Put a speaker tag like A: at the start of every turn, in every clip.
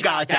A: 嘎仔。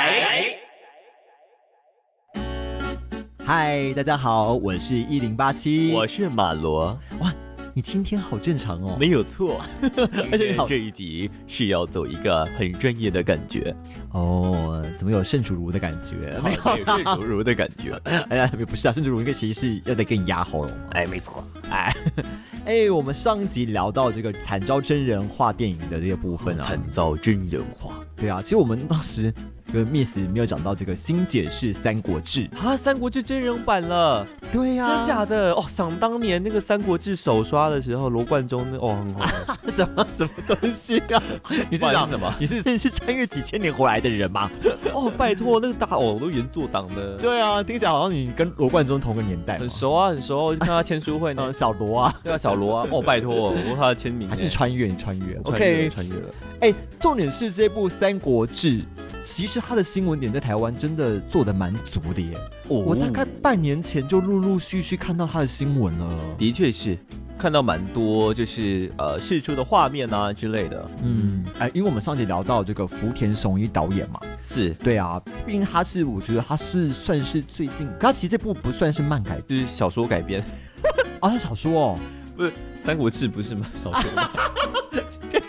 B: 嗨，大家好，我是一零八七。
A: 我是马罗。
B: 哇，你今天好正常哦。
A: 没有错，而且这一集是要走一个很专业的感觉
B: 哦。怎么有盛楚如的感觉？
A: 没有盛楚如的感觉。
B: 哎呀，不是啊，盛楚如应该其实是要再给你压喉咙。
A: 哎，没错。
B: 哎，哎，我们上集聊到这个惨遭真人化电影的这个部分啊，
A: 惨遭真人化。
B: 对啊，其实我们当时跟 Miss 没有讲到这个新解释《三国志》
A: 啊，《三国志》真人版了。
B: 对呀，
A: 真假的哦？想当年那个《三国志》首刷的时候，罗贯中那哦，很好。
B: 什么什么东西啊？
A: 你是讲什么？
B: 你是你是穿越几千年回来的人吗？
A: 哦，拜托，那个大哦，都原作党的。
B: 对啊，听起来好像你跟罗贯中同个年代，
A: 很熟啊，很熟。我看他签书会呢，
B: 小罗啊，
A: 对啊，小罗啊。哦，拜托，我他的签名。
B: 还是穿越？你穿越
A: ？OK，穿越了。
B: 哎，重点是这部《三国志》。其实他的新闻点在台湾真的做的蛮足的耶，我大概半年前就陆陆续续看到他的新闻了。
A: 的确是看到蛮多，就是呃试出的画面啊之类的。
B: 嗯，哎，因为我们上集聊到这个福田雄一导演嘛，
A: 是
B: 对啊，毕竟他是我觉得他是算是最近，他其实这部不算是漫改，
A: 就是小说改编。
B: 啊，是小说哦，
A: 不是《三国志》不是吗？小说。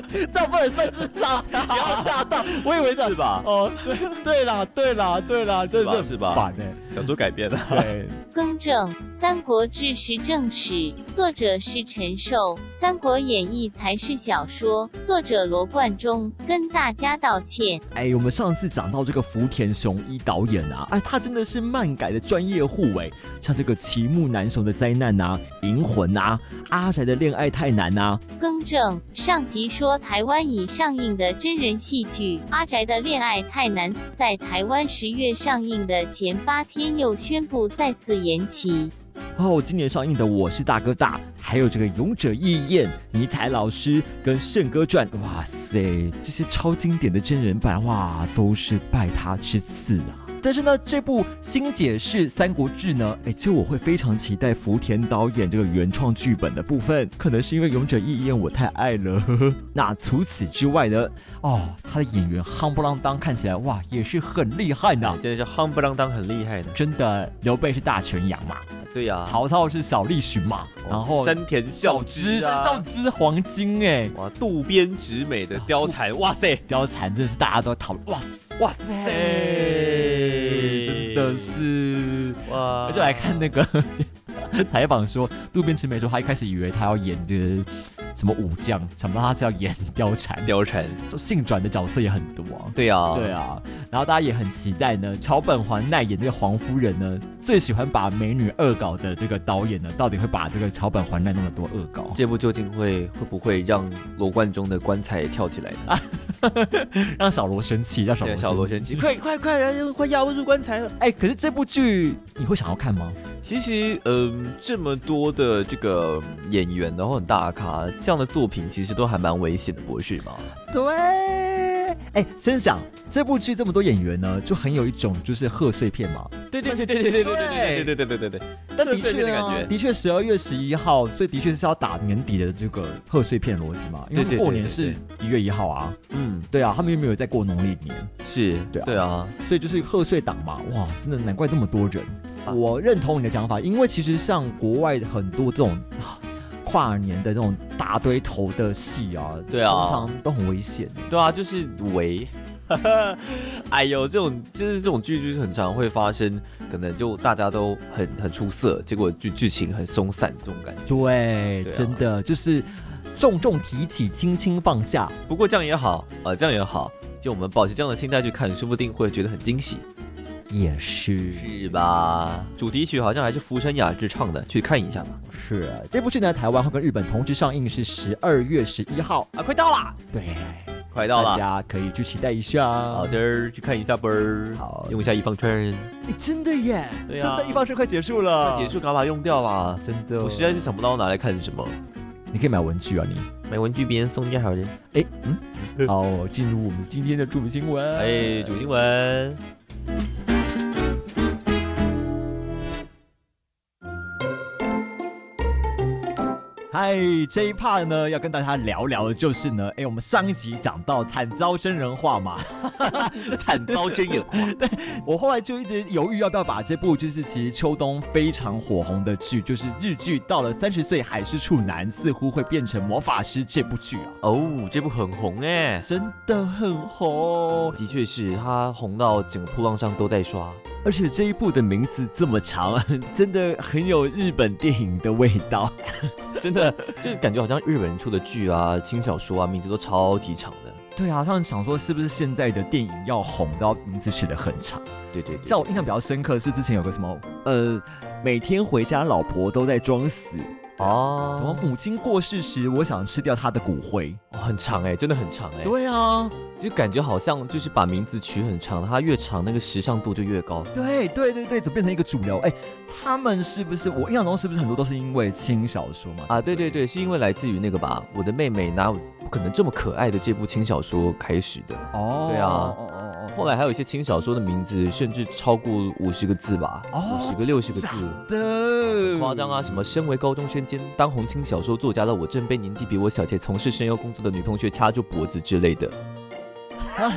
B: 这不能算是诈，不要吓到，我以为
A: 是吧？哦，
B: 对对啦，对啦，对啦，
A: 真是是吧？
B: 反呢，
A: 小说改编的。
B: 对，
C: 更正，《三国志》是正史，作者是陈寿，《三国演义》才是小说，作者罗贯中，跟大家道歉。
B: 哎，我们上次讲到这个福田雄一导演啊，哎，他真的是漫改的专业户哎，像这个齐木楠雄的灾难啊，银魂啊，阿宅的恋爱太难啊。
C: 更正，上集说说台湾已上映的真人戏剧《阿宅的恋爱太难》在台湾十月上映的前八天又宣布再次延期。
B: 哦，今年上映的《我是大哥大》，还有这个《勇者义彦》、尼采老师跟《圣歌传》，哇塞，这些超经典的真人版，哇，都是拜他之赐啊！但是呢，这部新解释《三国志》呢，哎，其实我会非常期待福田导演这个原创剧本的部分，可能是因为《勇者义彦》我太爱了。那除此之外呢，哦，他的演员夯不啷当，看起来哇，也是很厉害的，
A: 真的是夯不啷当很厉害的。
B: 真的，刘备是大全羊嘛？
A: 对呀。
B: 曹操是小栗旬嘛？然后
A: 山田孝之，
B: 山田孝之黄金哎，
A: 哇，渡边直美的貂蝉，哇塞，
B: 貂蝉真的是大家都讨论，哇塞，哇塞。真的是哇！就来看那个 采访说，渡边直美说，他一开始以为他要演这个什么武将，想不到他是要演貂蝉。
A: 貂蝉，
B: 性转的角色也很多啊。
A: 对啊，
B: 对啊。然后大家也很期待呢，桥本环奈演这个黄夫人呢，最喜欢把美女恶搞的这个导演呢，到底会把这个桥本环奈那么多恶搞？
A: 这部究竟会会不会让罗贯中的棺材跳起来呢？
B: 让小罗生气，让小罗
A: 小罗生气，快快快，人快压不住棺材了！
B: 哎，可是这部剧你会想要看吗？
A: 其实，嗯，这么多的这个演员，然后很大咖，这样的作品其实都还蛮危险的，不是吗？
B: 对，哎，先想这部剧这么多演员呢，就很有一种就是贺岁片嘛。
A: 对对对对对对对对对对对对对对。
B: 但的确啊，的确十二月十一号，所以的确是要打年底的这个贺岁片逻辑嘛。因为过年是一月一号啊。嗯，对啊，他们又没有在过农历年。
A: 是，对啊，对啊，
B: 所以就是贺岁档嘛。哇，真的难怪那么多人。我认同你的讲法，因为其实像国外很多这种。跨年的那种大堆头的戏啊，
A: 对啊，
B: 通常都很危险。
A: 对啊，就是围。哎呦，这种就是这种剧就是很常会发生，可能就大家都很很出色，结果剧剧情很松散这种感觉。
B: 对，真的就是重重提起，轻轻放下。
A: 不过这样也好啊，这样也好，就我们保持这样的心态去看，说不定会觉得很惊喜。
B: 也是
A: 是吧？主题曲好像还是福山雅治唱的，去看一下吧。
B: 是这部剧呢，台湾会跟日本同时上映，是十二月十一号
A: 啊，快到了。
B: 对，
A: 快到了，
B: 大家可以去期待一下。
A: 好的，去看一下吧。
B: 好，
A: 用一下一方春。
B: 真的耶，真的，一方春快结束了，
A: 结束赶快用掉了。
B: 真的，
A: 我实在是想不到拿来看什么。
B: 你可以买文具啊，你
A: 买文具别人送你好了。
B: 哎，嗯，好，进入我们今天的主新闻。
A: 哎，主新闻。
B: 嗨，哎，这一 part 呢，要跟大家聊聊的就是呢，哎，我们上一集讲到惨遭真人化嘛，
A: 惨遭真人化。
B: 对我后来就一直犹豫要不要把这部就是其实秋冬非常火红的剧，就是日剧，到了三十岁还是处男，似乎会变成魔法师这部剧啊。
A: 哦，这部很红哎，
B: 真的很红，
A: 的确是它红到整个铺浪上都在刷。
B: 而且这一部的名字这么长，真的很有日本电影的味道，
A: 真的就感觉好像日本人出的剧啊、轻小说啊，名字都超级长的。
B: 对啊，他们想说是不是现在的电影要红，都要名字取得很长。
A: 对对，
B: 像我印象比较深刻是之前有个什么，呃，每天回家老婆都在装死。哦，什么母亲过世时，我想吃掉她的骨灰，
A: 很长哎，真的很长哎。
B: 对啊，
A: 就感觉好像就是把名字取很长，它越长那个时尚度就越高。
B: 对对对对，怎么变成一个主流？哎，他们是不是我印象中是不是很多都是因为轻小说嘛？
A: 啊，对对对，是因为来自于那个吧，我的妹妹哪有不可能这么可爱的这部轻小说开始的。哦，对啊，哦哦哦，后来还有一些轻小说的名字甚至超过五十个字吧，五十个六十个字
B: 的，
A: 夸张啊！什么身为高中生。兼当红轻小说作家的我，正被年纪比我小且从事声优工作的女同学掐住脖子之类的，啊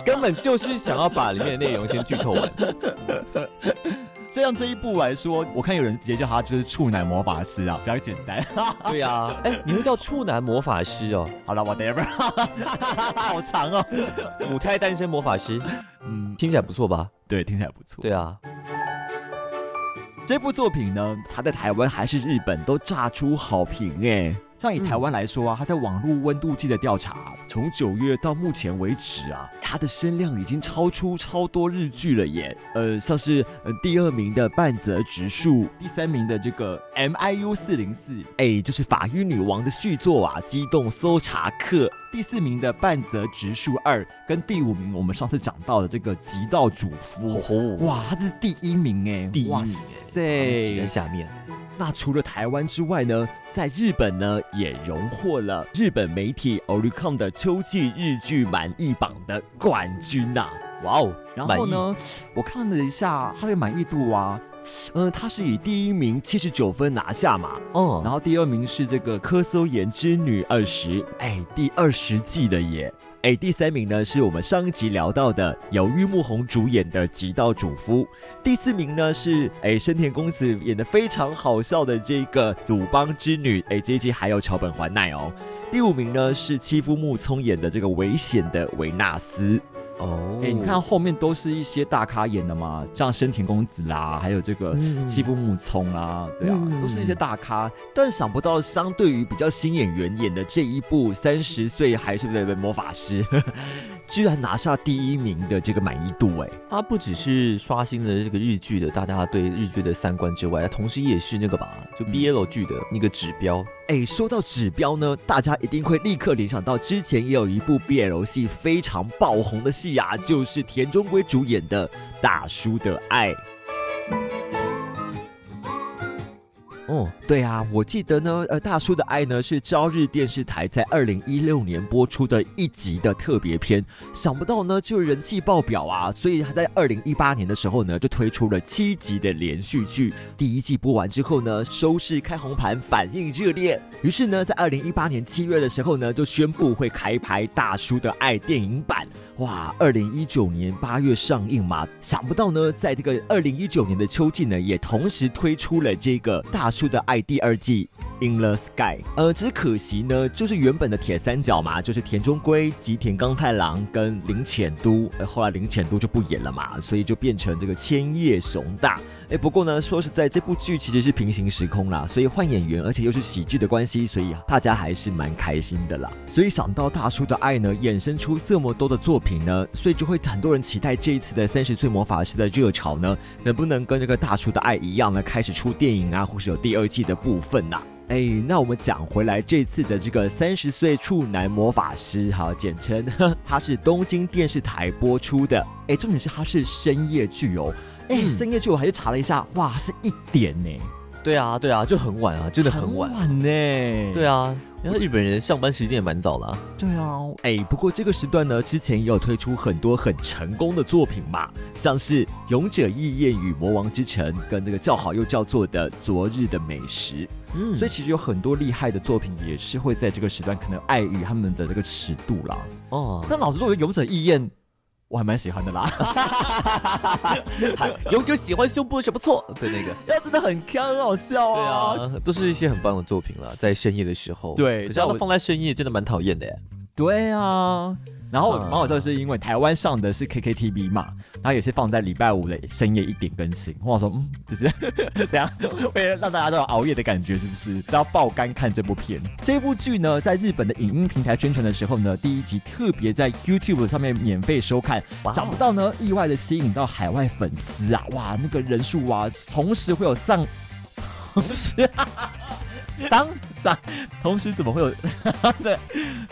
A: 根本就是想要把里面的内容先剧透完。
B: 这样这一步来说，我看有人直接叫他就是处男魔法师啊，比较简单。
A: 对呀，哎，你会叫处男魔法师哦？
B: 好了，whatever，好长哦。
A: 母胎单身魔法师，嗯，听起来不错吧？
B: 对，听起来不错。
A: 对啊。
B: 这部作品呢，它在台湾还是日本都炸出好评哎。像以台湾来说啊，它在网络温度计的调查，从九月到目前为止啊，它的声量已经超出超多日剧了耶。呃，像是呃第二名的半泽直树，第三名的这个 M I U 四零四，哎，就是法医女王的续作啊，机动搜查课。第四名的半泽直树二，跟第五名我们上次讲到的这个极道主夫，哇，他是第一名哎，
A: 第一名哎，挤在下面。
B: 那除了台湾之外呢，在日本呢也荣获了日本媒体 Oricon 的秋季日剧满意榜的冠军呐！哇哦，然后呢，我看了一下它的满意度啊，呃，它是以第一名七十九分拿下嘛，哦，然后第二名是这个科搜研之女二十，哎，第二十季的耶。哎，第三名呢是我们上一集聊到的由玉木宏主演的《极道主夫》，第四名呢是哎深田恭子演的非常好笑的这个鲁邦之女，哎这一集还有桥本环奈哦。第五名呢是妻夫木聪演的这个危险的维纳斯。哦，哎，你看后面都是一些大咖演的嘛，像深田恭子啦，还有这个七部木聪啦，对啊，都是一些大咖。但想不到，相对于比较新演员演的这一部《三十岁还是不对魔法师》，居然拿下第一名的这个满意度，哎，
A: 他不只是刷新了这个日剧的大家对日剧的三观之外，同时也是那个吧，就 BL 剧的那个指标。
B: 哎，说到指标呢，大家一定会立刻联想到之前也有一部 BL 戏非常爆红的戏啊，就是田中圭主演的《大叔的爱》。哦，对啊，我记得呢，呃，大叔的爱呢是朝日电视台在二零一六年播出的一集的特别篇，想不到呢就人气爆表啊，所以他在二零一八年的时候呢就推出了七集的连续剧。第一季播完之后呢，收视开红盘，反应热烈，于是呢在二零一八年七月的时候呢就宣布会开拍大叔的爱电影版。哇，二零一九年八月上映嘛，想不到呢在这个二零一九年的秋季呢也同时推出了这个大。出的爱第二季《In the Sky》，呃，只可惜呢，就是原本的铁三角嘛，就是田中圭、吉田刚太郎跟林浅都，后来林浅都就不演了嘛，所以就变成这个千叶雄大。哎，不过呢，说实在，这部剧其实是平行时空啦，所以换演员，而且又是喜剧的关系，所以大家还是蛮开心的啦。所以想到大叔的爱呢，衍生出这么多的作品呢，所以就会很多人期待这一次的三十岁魔法师的热潮呢，能不能跟这个大叔的爱一样呢，开始出电影啊，或是有。第二季的部分呐，哎，那我们讲回来，这次的这个三十岁处男魔法师，好，简称，它是东京电视台播出的，哎，重点是它是深夜剧哦，哎，深夜去我还去查了一下，哇，是一点呢，
A: 对啊，对啊，就很晚啊，真的很晚晚
B: 呢，
A: 对啊。因为日本人上班时间也蛮早了。
B: 对啊，哎，不过这个时段呢，之前也有推出很多很成功的作品嘛，像是《勇者义彦与魔王之城》跟那个叫好又叫座的《昨日的美食》。嗯，所以其实有很多厉害的作品也是会在这个时段，可能碍于他们的这个尺度啦。哦，但老实说，《勇者义彦》。我还蛮喜欢的啦，
A: 永久喜欢胸部是不错？对那个，
B: 那真的很看很好笑
A: 啊！对啊，都是一些很棒的作品了，在深夜的时候。
B: 对，
A: 可是要放在深夜真的蛮讨厌的。
B: 对啊。然后蛮好笑，是因为台湾上的是 KKTV 嘛，然后也是放在礼拜五的深夜一点更新。我说，嗯，只是 怎样，为了让大家都有熬夜的感觉，是不是？都要爆肝看这部片。这部剧呢，在日本的影音平台宣传的时候呢，第一集特别在 YouTube 上面免费收看，想不到呢，意外的吸引到海外粉丝啊！哇，那个人数啊，同时会有上，同时。上上，同时怎么会有？对，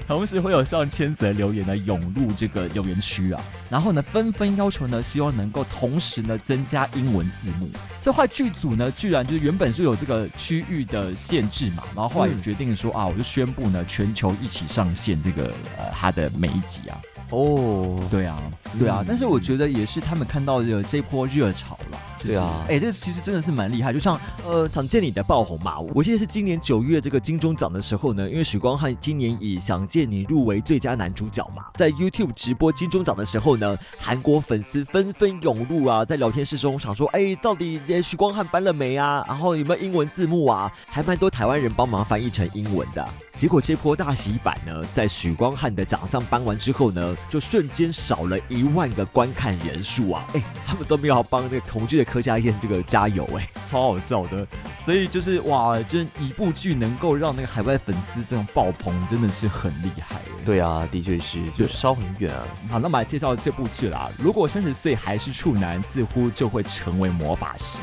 B: 同时会有上千则留言呢涌入这个留言区啊，然后呢纷纷要求呢，希望能够同时呢增加英文字幕。这块剧组呢，居然就是原本是有这个区域的限制嘛，然后后来也决定说啊，我就宣布呢，全球一起上线这个呃它的每一集啊。哦，对啊，对啊，但是我觉得也是他们看到的这波热潮了。
A: 对啊，
B: 哎，这其实真的是蛮厉害。就像呃，想见你的爆红嘛，我记得是今年九月这个金钟奖的时候呢，因为许光汉今年以想见你入围最佳男主角嘛，在 YouTube 直播金钟奖的时候呢，韩国粉丝纷纷涌入啊，在聊天室中想说，哎，到底许光汉颁了没啊？然后有没有英文字幕啊？还蛮多台湾人帮忙翻译成英文的。结果这波大洗版呢，在许光汉的奖项颁完之后呢，就瞬间少了一万个观看人数啊！哎，他们都没有帮那个同剧的。柯佳燕这个加油哎，超好笑的，所以就是哇，就是一部剧能够让那个海外粉丝这种爆棚，真的是很厉害。
A: 对啊，的确是，就烧很远啊。
B: 好，那么来介绍这部剧啦。如果三十岁还是处男，似乎就会成为魔法师。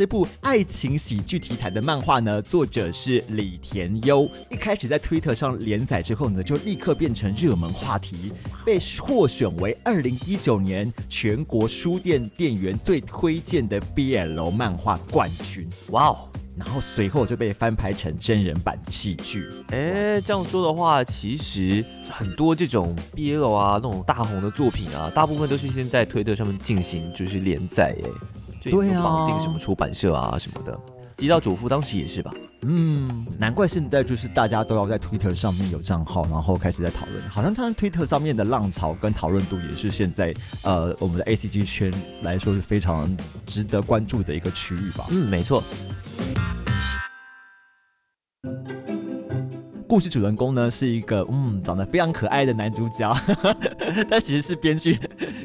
B: 这部爱情喜剧题材的漫画呢，作者是李田优。一开始在推特上连载之后呢，就立刻变成热门话题，被获选为二零一九年全国书店店员最推荐的 BL 漫画冠军。哇哦！然后随后就被翻拍成真人版戏剧。
A: 哎，这样说的话，其实很多这种 BL 啊，那种大红的作品啊，大部分都是先在推特上面进行就是连载。哎。对啊，绑定什么出版社啊什么的，极道主妇当时也是吧？
B: 嗯，难怪现在就是大家都要在 Twitter 上面有账号，然后开始在讨论。好像他 Twitter 上面的浪潮跟讨论度也是现在呃我们的 ACG 圈来说是非常值得关注的一个区域吧？
A: 嗯，没错。
B: 故事主人公呢是一个嗯长得非常可爱的男主角，但其实是编剧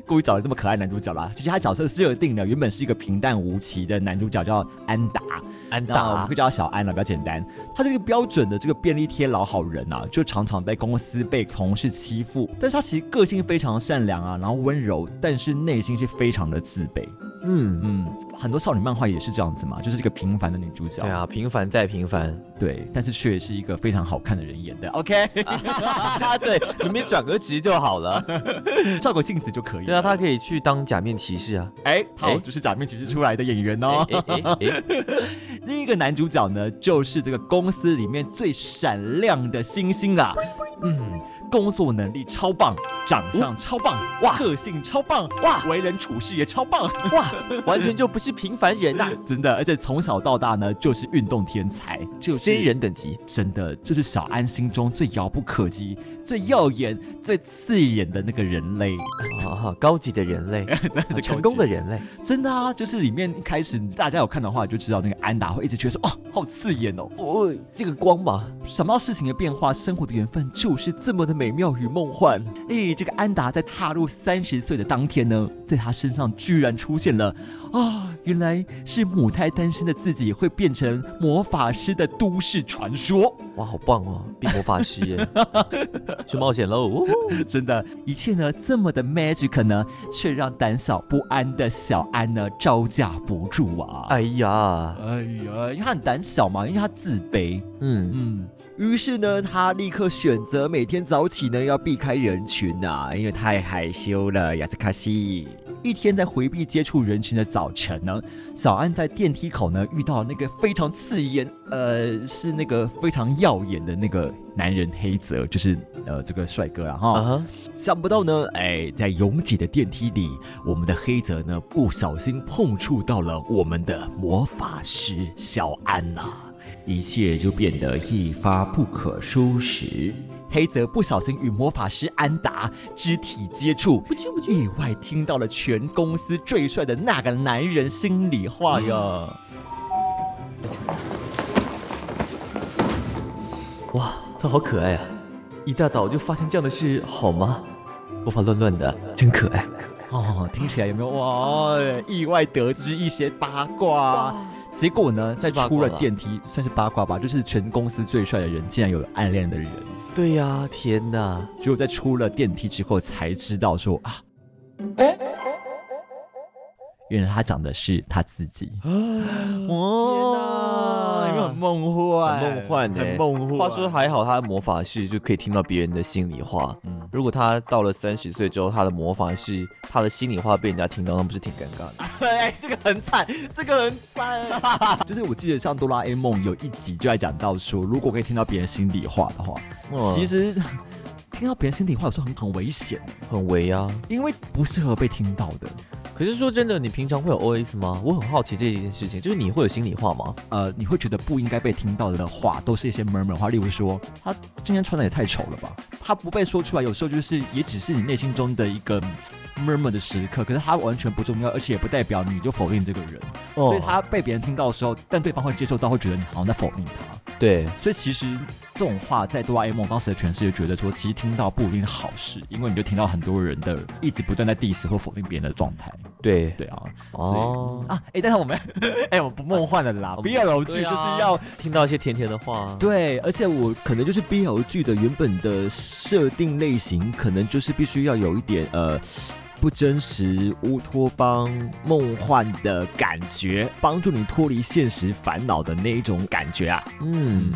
B: 故意找了这么可爱男主角啦。其实他角色设定呢原本是一个平淡无奇的男主角，叫安达。
A: 安达，
B: 我们会叫他小安了，比较简单。他这个标准的这个便利贴老好人啊，就常常被公司被同事欺负，但是他其实个性非常善良啊，然后温柔，但是内心是非常的自卑。嗯嗯，很多少女漫画也是这样子嘛，就是这个平凡的女主角。
A: 对啊，平凡再平凡，
B: 对，但是却是一个非常好看的人演的。OK，
A: 对，你们转个职就好了，
B: 照个镜子就可以。
A: 对啊，他可以去当假面骑士啊。
B: 哎，好，就是假面骑士出来的演员哦。另一个男主角呢，就是这个公司里面最闪亮的星星啊。嗯。工作能力超棒，长相超棒，哇，个性超棒，哇，为人处事也超棒，哇，
A: 完全就不是平凡人呐，
B: 真的，而且从小到大呢，就是运动天才，
A: 就是。仙人等级，
B: 真的就是小安心中最遥不可及、最耀眼、最刺眼的那个人类。
A: 啊，高级的人类，成功的人类，
B: 真的啊，就是里面一开始大家有看的话，就知道那个安达会一直觉得说，哦，好刺眼哦，哦，
A: 这个光芒，
B: 想不到事情的变化，生活的缘分就是这么的美。美妙与梦幻，哎，这个安达在踏入三十岁的当天呢，在他身上居然出现了啊，原来是母胎单身的自己会变成魔法师的都市传说。
A: 哇，好棒哦，变魔法师耶，去冒险喽！
B: 真的，一切呢这么的 magic 呢，却让胆小不安的小安呢招架不住啊！
A: 哎呀，
B: 哎呀，因为他很胆小嘛，因为他自卑。嗯嗯。于是呢，他立刻选择每天早起呢，要避开人群呐，因为太害羞了。亚斯卡西，一天在回避接触人群的早晨呢，小安在电梯口呢遇到那个非常刺眼，呃，是那个非常耀眼的那个男人黑泽，就是呃这个帅哥啊哈。想不到呢，哎，在拥挤的电梯里，我们的黑泽呢不小心碰触到了我们的魔法师小安呐，一切就变得一发不可收拾。黑泽不小心与魔法师安达肢体接触，意外听到了全公司最帅的那个男人心里话呀！
A: 哇，他好可爱啊！一大早就发生这样的事，好吗？头发乱乱的，真可爱。
B: 哦，听起来有没有哇？意外得知一些八卦，结果呢，在出了电梯，算是八卦吧，就是全公司最帅的人竟然有暗恋的人。
A: 对呀，天哪！
B: 只有在出了电梯之后才知道说啊，哎，原来他讲的是他自己。
A: 哇，
B: 很梦幻，
A: 很梦幻呢。
B: 梦幻。
A: 话说还好，他的魔法是就可以听到别人的心里话。嗯，如果他到了三十岁之后，他的魔法是他的心里话被人家听到，那不是挺尴尬
B: 的？哎，这个很惨，这个很惨。就是我记得像哆啦 A 梦有一集就在讲到说，如果可以听到别人心里话的话。其实听到别人心里话有时候很很危险，
A: 很危啊，
B: 因为不适合被听到的。
A: 可是说真的，你平常会有 O S 吗？我很好奇这一件事情，就是你会有心里话吗？
B: 呃，你会觉得不应该被听到的话，都是一些 murmur 话，例如说他今天穿的也太丑了吧？他不被说出来，有时候就是也只是你内心中的一个 murmur 的时刻，可是他完全不重要，而且也不代表你就否定这个人。所以他被别人听到的时候，但对方会接受到，会觉得你好像在否定他。
A: 对，
B: 所以其实这种话在哆啦 A 梦当时的诠释，就觉得说，其实听到不一定是好事，因为你就听到很多人的一直不断在 diss 或否定别人的状态。
A: 对
B: 对啊，哦啊，哎，但是我们哎，我不梦幻的啦，BL 剧就是要
A: 听到一些甜甜的话。
B: 对，而且我可能就是 BL 剧的原本的设定类型，可能就是必须要有一点呃。不真实乌托邦梦幻的感觉，帮助你脱离现实烦恼的那一种感觉啊！嗯，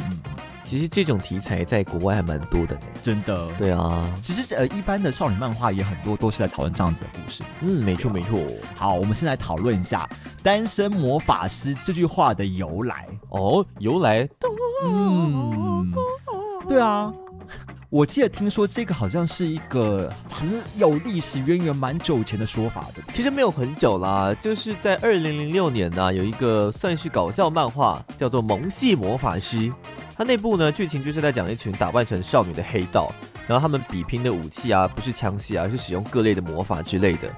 A: 其实这种题材在国外还蛮多的呢，
B: 真的。
A: 对啊，
B: 其实呃，一般的少女漫画也很多，都是在讨论这样子的故事。
A: 嗯，没错没错。
B: 好，我们先来讨论一下“单身魔法师”这句话的由来。
A: 哦，由来？
B: 嗯，对啊。我记得听说这个好像是一个很有历史渊源、蛮久前的说法的。
A: 其实没有很久啦，就是在二零零六年呢，有一个算是搞笑漫画，叫做《萌系魔法师》。它内部呢，剧情就是在讲一群打扮成少女的黑道，然后他们比拼的武器啊，不是枪械啊，而是使用各类的魔法之类的。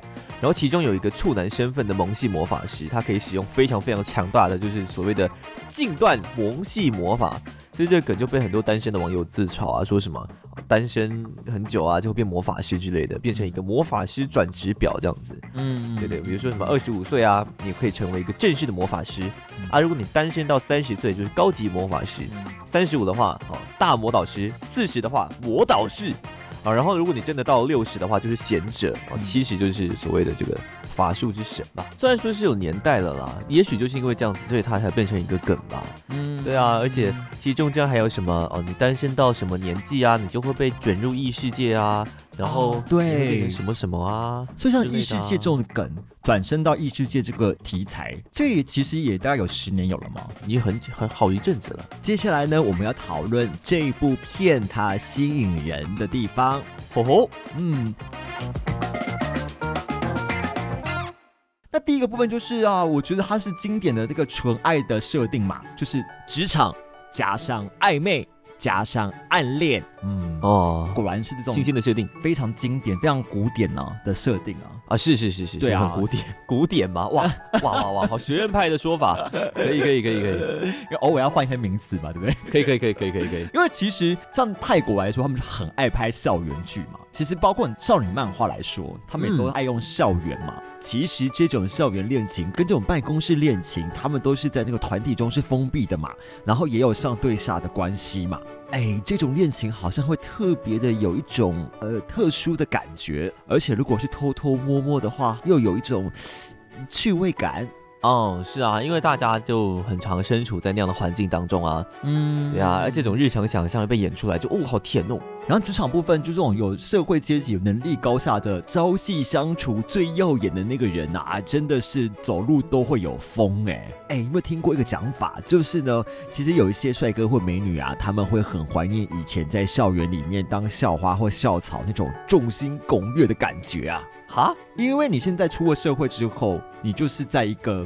A: 然后其中有一个处男身份的萌系魔法师，他可以使用非常非常强大的，就是所谓的近段萌系魔法。所以这个梗就被很多单身的网友自嘲啊，说什么单身很久啊就会变魔法师之类的，变成一个魔法师转职表这样子。嗯，对对，比如说什么二十五岁啊，你可以成为一个正式的魔法师啊。如果你单身到三十岁，就是高级魔法师；三十五的话，哦，大魔导师；四十的话，魔导师。啊，然后如果你真的到六十的话，就是贤者；哦，七十就是所谓的这个。法术之神吧，虽然说是有年代了啦，也许就是因为这样子，所以它才变成一个梗吧。嗯，对啊，而且其实中间还有什么哦，你单身到什么年纪啊，你就会被卷入异世界啊，然后
B: 对
A: 什么什么啊，
B: 所以像异世界这种梗，转身到异世界这个题材，这其实也大概有十年有了嘛，
A: 也很很好一阵子了。
B: 接下来呢，我们要讨论这部片它吸引人的地方。吼吼，嗯。那第一个部分就是啊，我觉得它是经典的这个纯爱的设定嘛，就是职场加上暧昧。加上暗恋，嗯。哦，果然是这种
A: 新鲜的设定，
B: 非常经典、非常古典呢的设定啊。
A: 啊，是是是是，
B: 对啊，
A: 古典。古典嘛，哇 哇哇哇，好学院派的说法，可以可以可以可以，因为
B: 偶尔要换一些名词嘛，对不对？
A: 可以可以可以可以可以可以，
B: 因为其实像泰国来说，他们很爱拍校园剧嘛，其实包括少女漫画来说，他们也都爱用校园嘛。其实这种校园恋情跟这种办公室恋情，他们都是在那个团体中是封闭的嘛，然后也有上对下的关系嘛。哎，这种恋情好像会特别的有一种呃特殊的感觉，而且如果是偷偷摸摸的话，又有一种趣味感。
A: 哦，是啊，因为大家就很常身处在那样的环境当中啊，嗯，对啊，而这种日常想象被演出来，就哦，好甜哦。
B: 然后职场部分，就这种有社会阶级、有能力高下的朝夕相处最耀眼的那个人啊，真的是走路都会有风哎哎，有没有听过一个讲法？就是呢，其实有一些帅哥或美女啊，他们会很怀念以前在校园里面当校花或校草那种众星拱月的感觉啊。哈，因为你现在出了社会之后，你就是在一个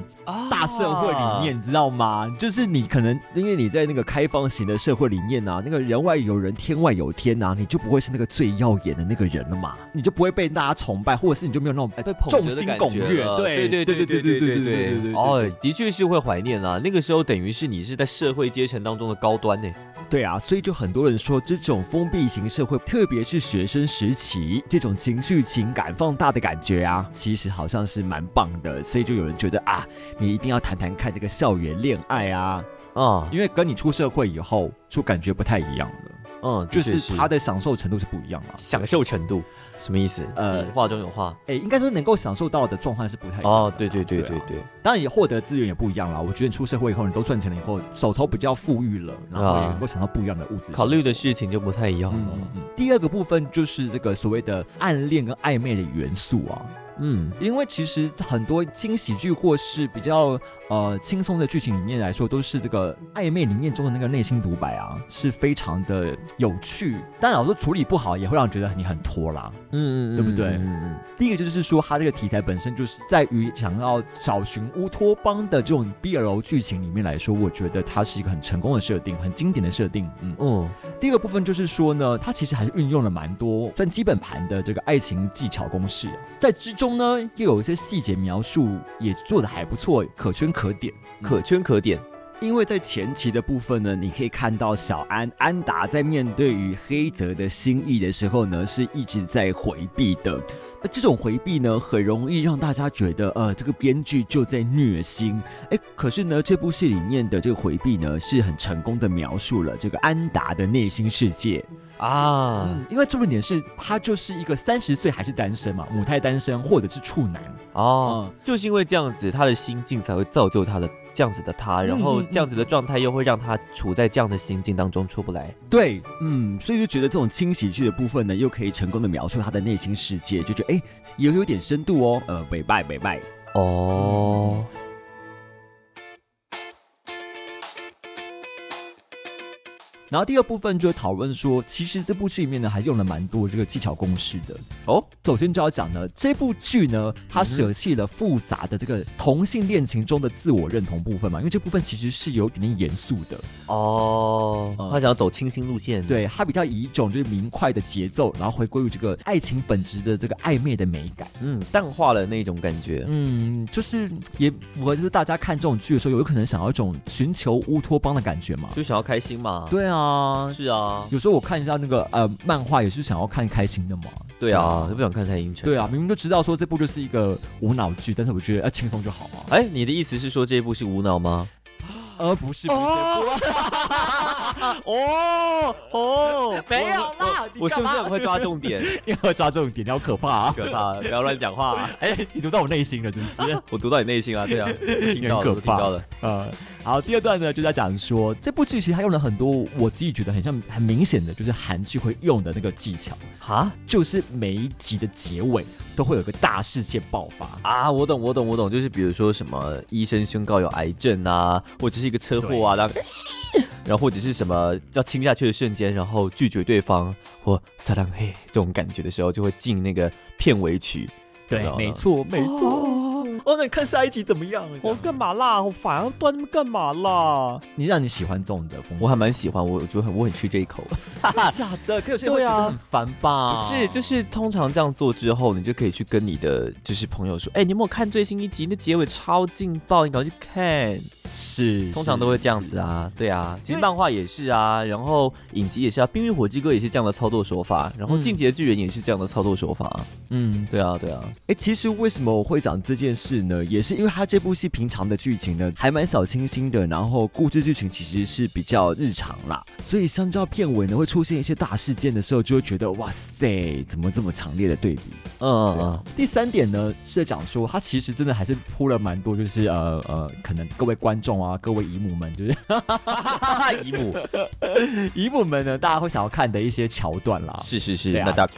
B: 大社会里面，你知道吗？就是你可能因为你在那个开放型的社会里面啊，那个人外有人，天外有天啊，你就不会是那个最耀眼的那个人了嘛，你就不会被大家崇拜，或者是你就没有那种
A: 被
B: 众星拱月。
A: 对对对对对对对对对哦，的确是会怀念啊，那个时候等于是你是在社会阶层当中的高端呢。
B: 对啊，所以就很多人说，这种封闭型社会，特别是学生时期，这种情绪情感放大的感觉啊，其实好像是蛮棒的。所以就有人觉得啊，你一定要谈谈看这个校园恋爱啊，啊，因为跟你出社会以后，就感觉不太一样了。嗯，就是他的享受程度是不一样的。
A: 享受程度什么意思？呃，话中有话，
B: 哎，应该说能够享受到的状况是不太一样。哦，
A: 对对对对对，
B: 当然也获得资源也不一样啦。我觉得你出社会以后，你都赚钱了以后，手头比较富裕了，然后也能够想到不一样的物质。
A: 考虑的事情就不太一样了。
B: 第二个部分就是这个所谓的暗恋跟暧昧的元素啊。嗯，因为其实很多轻喜剧或是比较呃轻松的剧情里面来说，都是这个暧昧里面中的那个内心独白啊，是非常的有趣。但老说处理不好，也会让人觉得你很拖拉，嗯嗯，对不对？嗯嗯。第一个就是说，他这个题材本身就是在于想要找寻乌托邦的这种 BL 剧情里面来说，我觉得它是一个很成功的设定，很经典的设定。嗯嗯。第二个部分就是说呢，它其实还是运用了蛮多算基本盘的这个爱情技巧公式，在之中。中呢，又有一些细节描述也做的还不错，可圈可点，
A: 可圈可点。
B: 因为在前期的部分呢，你可以看到小安安达在面对于黑泽的心意的时候呢，是一直在回避的。那这种回避呢，很容易让大家觉得，呃，这个编剧就在虐心。哎，可是呢，这部戏里面的这个回避呢，是很成功的描述了这个安达的内心世界。啊，嗯，因为重点是他就是一个三十岁还是单身嘛，母胎单身或者是处男。
A: 哦，就是因为这样子，他的心境才会造就他的这样子的他，然后这样子的状态又会让他处在这样的心境当中出不来。
B: 对，嗯，所以就觉得这种轻喜剧的部分呢，又可以成功的描述他的内心世界，就觉得哎，也有点深度哦，呃，北拜北拜。哦。然后第二部分就讨论说，其实这部剧里面呢，还用了蛮多这个技巧公式的哦。首先就要讲呢，这部剧呢，它舍弃了复杂的这个同性恋情中的自我认同部分嘛，因为这部分其实是有点点严肃的
A: 哦。他想要走清新路线，
B: 对他比较以一种就是明快的节奏，然后回归于这个爱情本质的这个暧昧的美感，
A: 嗯，淡化了那种感觉，
B: 嗯，就是也符合就是大家看这种剧的时候，有可能想要一种寻求乌托邦的感觉嘛，
A: 就想要开心嘛，
B: 对啊。啊，
A: 是啊，
B: 有时候我看一下那个呃漫画，也是想要看开心的嘛。
A: 对啊，就不想看太阴沉。
B: 对啊，明明就知道说这部就是一个无脑剧，但是我觉得要轻松就好啊。
A: 哎，你的意思是说这一部是无脑吗？
B: 呃，不是，不是这
A: 部。哦哦，
B: 没有啦。
A: 我是不是很会抓重点？
B: 你会抓重点，你好可怕啊！
A: 可怕，不要乱讲话。
B: 啊 哎，你读到我内心了，是不是？
A: 我读到你内心啊，对啊，听到了，听到了。呃，
B: 好，第二段呢，就在讲说这部剧其实它用了很多我自己觉得很像很明显的，就是韩剧会用的那个技巧哈，就是每一集的结尾都会有个大事件爆发
A: 啊。我懂，我懂，我懂，就是比如说什么医生宣告有癌症啊，或者是一个车祸啊，然后 然后或者是什么要亲下去的瞬间，然后拒绝对方或撒浪嘿这种感觉的时候，就会进那个片尾曲。
B: 对，没错，没错。哦，那你看下一集怎么样？
A: 我干嘛啦？我反而断那么干嘛啦？
B: 你让你喜欢这种的风格，
A: 我还蛮喜欢。我我觉得很，我很吃这一口。
B: 假的？可有些人会觉得很烦吧？
A: 不是，就是通常这样做之后，你就可以去跟你的就是朋友说，哎，你有没有看最新一集？那结尾超劲爆，你赶快去看。
B: 是，
A: 通常都会这样子啊。对啊，其实漫画也是啊，然后影集也是啊，《冰与火之歌》也是这样的操作手法，然后《进击的巨人》也是这样的操作手法。嗯，对啊，对啊。
B: 哎，其实为什么我会讲这件事？次呢，也是因为他这部戏平常的剧情呢还蛮小清新的，然后故事剧情其实是比较日常啦，所以相较片尾呢会出现一些大事件的时候，就会觉得哇塞，怎么这么强烈的对比？嗯嗯嗯。第三点呢是讲说，他其实真的还是铺了蛮多，就是呃呃，可能各位观众啊，各位姨母们，就是
A: 姨母
B: 姨母们呢，大家会想要看的一些桥段啦。
A: 是是是，那大家。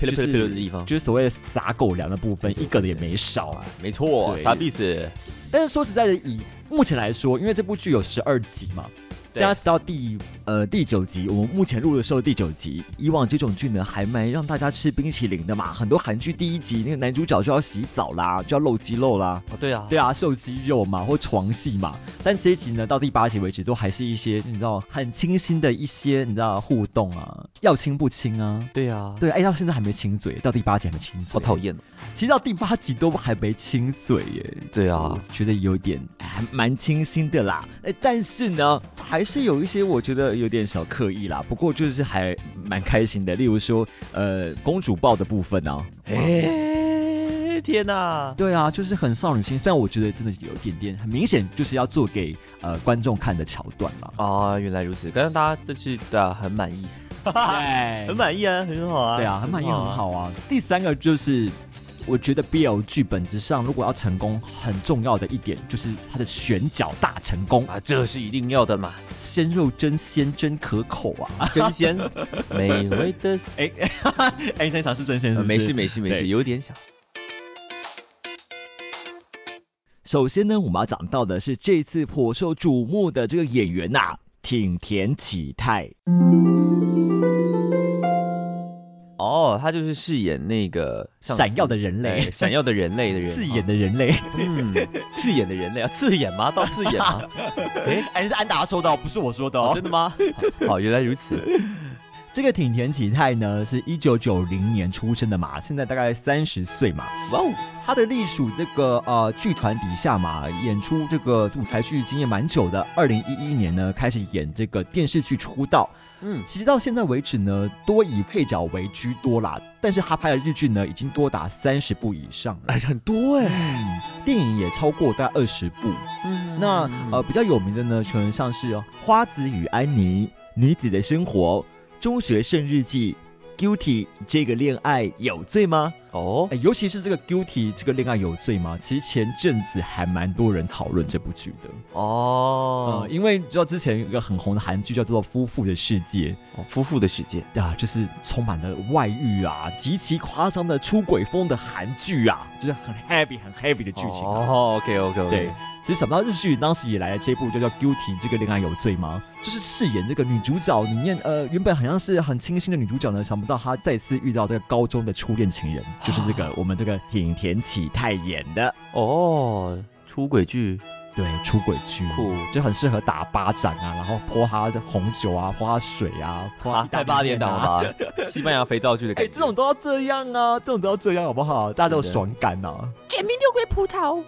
B: 呸了呸了的地方，就是所谓的撒狗粮的部分，一个的也没少啊。
A: 没错，撒币子。
B: 但是说实在的，以目前来说，因为这部剧有十二集嘛。现在到第呃第九集，我们目前录的时候第九集。以往这种剧呢，还蛮让大家吃冰淇淋的嘛。很多韩剧第一集那个男主角就要洗澡啦，就要露肌肉啦。
A: 哦，对啊，
B: 对啊，秀肌肉嘛，或床戏嘛。但这一集呢，到第八集为止，都还是一些你知道很清新的一些你知道互动啊，要亲不亲啊？
A: 对啊，
B: 对，哎，到现在还没亲嘴，到第八集还没亲嘴，
A: 好讨厌哦。
B: 其实到第八集都还没亲嘴耶。
A: 对啊，
B: 觉得有点还蛮清新的啦。哎，但是呢，还。还是有一些我觉得有点小刻意啦，不过就是还蛮开心的。例如说，呃，公主抱的部分呢，
A: 哎，天哪，
B: 对啊，就是很少女心。虽然我觉得真的有点点很明显，就是要做给呃观众看的桥段嘛。
A: 啊，原来如此，刚刚大家都是对啊，很满意，
B: 对，
A: 很满意啊，很好啊，
B: 对啊，很满意，很好啊。第三个就是。我觉得 BL 剧本质上，如果要成功，很重要的一点就是它的选角大成功
A: 啊，这是一定要的嘛。
B: 鲜肉真鲜，真可口啊，
A: 真鲜，美味的。
B: 哎 哎，那场是真鲜，
A: 没事没事没事，有点小。
B: 首先呢，我们要讲到的是这次颇受瞩目的这个演员呐，挺田启泰。
A: 哦，他就是饰演那个
B: 闪耀的人类，
A: 闪耀的人类的人，
B: 刺眼的人类，
A: 嗯，刺眼的人类啊，刺眼吗？到刺眼吗？
B: 哎，还是安达说的，不是我说的哦，
A: 真的吗？好，原来如此。
B: 这个挺田启泰呢，是一九九零年出生的嘛，现在大概三十岁嘛。哇哦，他的隶属这个呃剧团底下嘛，演出这个舞台剧经验蛮久的。二零一一年呢，开始演这个电视剧出道。嗯，其实到现在为止呢，多以配角为居多啦。但是他拍的日剧呢，已经多达三十部以上，
A: 哎，很多哎。
B: 电影也超过大概二十部。嗯，那呃比较有名的呢，可能像是《花子与安妮》《女子的生活》。中学生日记，Guilty 这个恋爱有罪吗？哦，尤其是这个 Guilty 这个恋爱有罪吗？其实前阵子还蛮多人讨论这部剧的哦，因为知道之前有一个很红的韩剧叫做《夫妇的世界》，
A: 哦，夫妇的世界
B: 啊，就是充满了外遇啊，极其夸张的出轨风的韩剧啊，就是很 heavy 很 heavy 的剧情
A: 哦。OK OK OK，
B: 对。其实想不到日剧当时以来的这部就叫《Guilty》，这个恋爱有罪吗？就是饰演这个女主角里面，呃，原本好像是很清新的女主角呢，想不到她再次遇到这个高中的初恋情人，就是这个我们这个挺田启太演的。
A: 哦，出轨剧，
B: 对，出轨剧，
A: 酷，
B: 就很适合打巴掌啊，然后泼他的红酒啊，泼他水啊，泼他
A: 太八点档了。吧？西班牙肥皂剧的感觉，
B: 这种都要这样啊，这种都要这样好不好？大家都有爽感啊，
A: 简明六龟葡萄。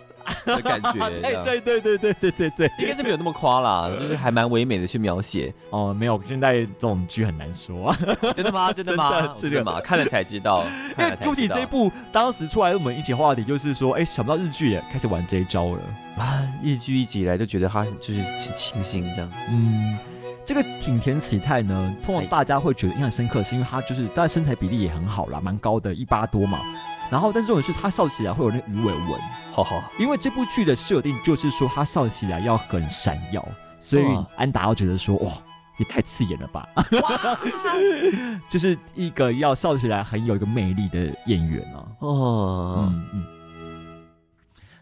A: 的感觉，
B: 对对对对对对对，
A: 应该是没有那么夸啦，就是还蛮唯美的去描写
B: 哦。没有，现在这种剧很难说，
A: 真的吗？真的吗？真的吗？看了才知道。
B: 因为《Guilty》这一部当时出来，我们一起话题就是说，哎，想不到日剧也开始玩这一招了啊！
A: 日剧一直以来就觉得他就是清新这样。
B: 嗯，这个挺田启泰呢，通常大家会觉得印象深刻，是因为他就是大概身材比例也很好啦，蛮高的，一八多嘛。然后，但是重点是他笑起来会有那鱼尾纹，
A: 好好，
B: 因为这部剧的设定就是说他笑起来要很闪耀，所以安达要觉得说哇，也太刺眼了吧，就是一个要笑起来很有一个魅力的演员啊。哦，嗯嗯。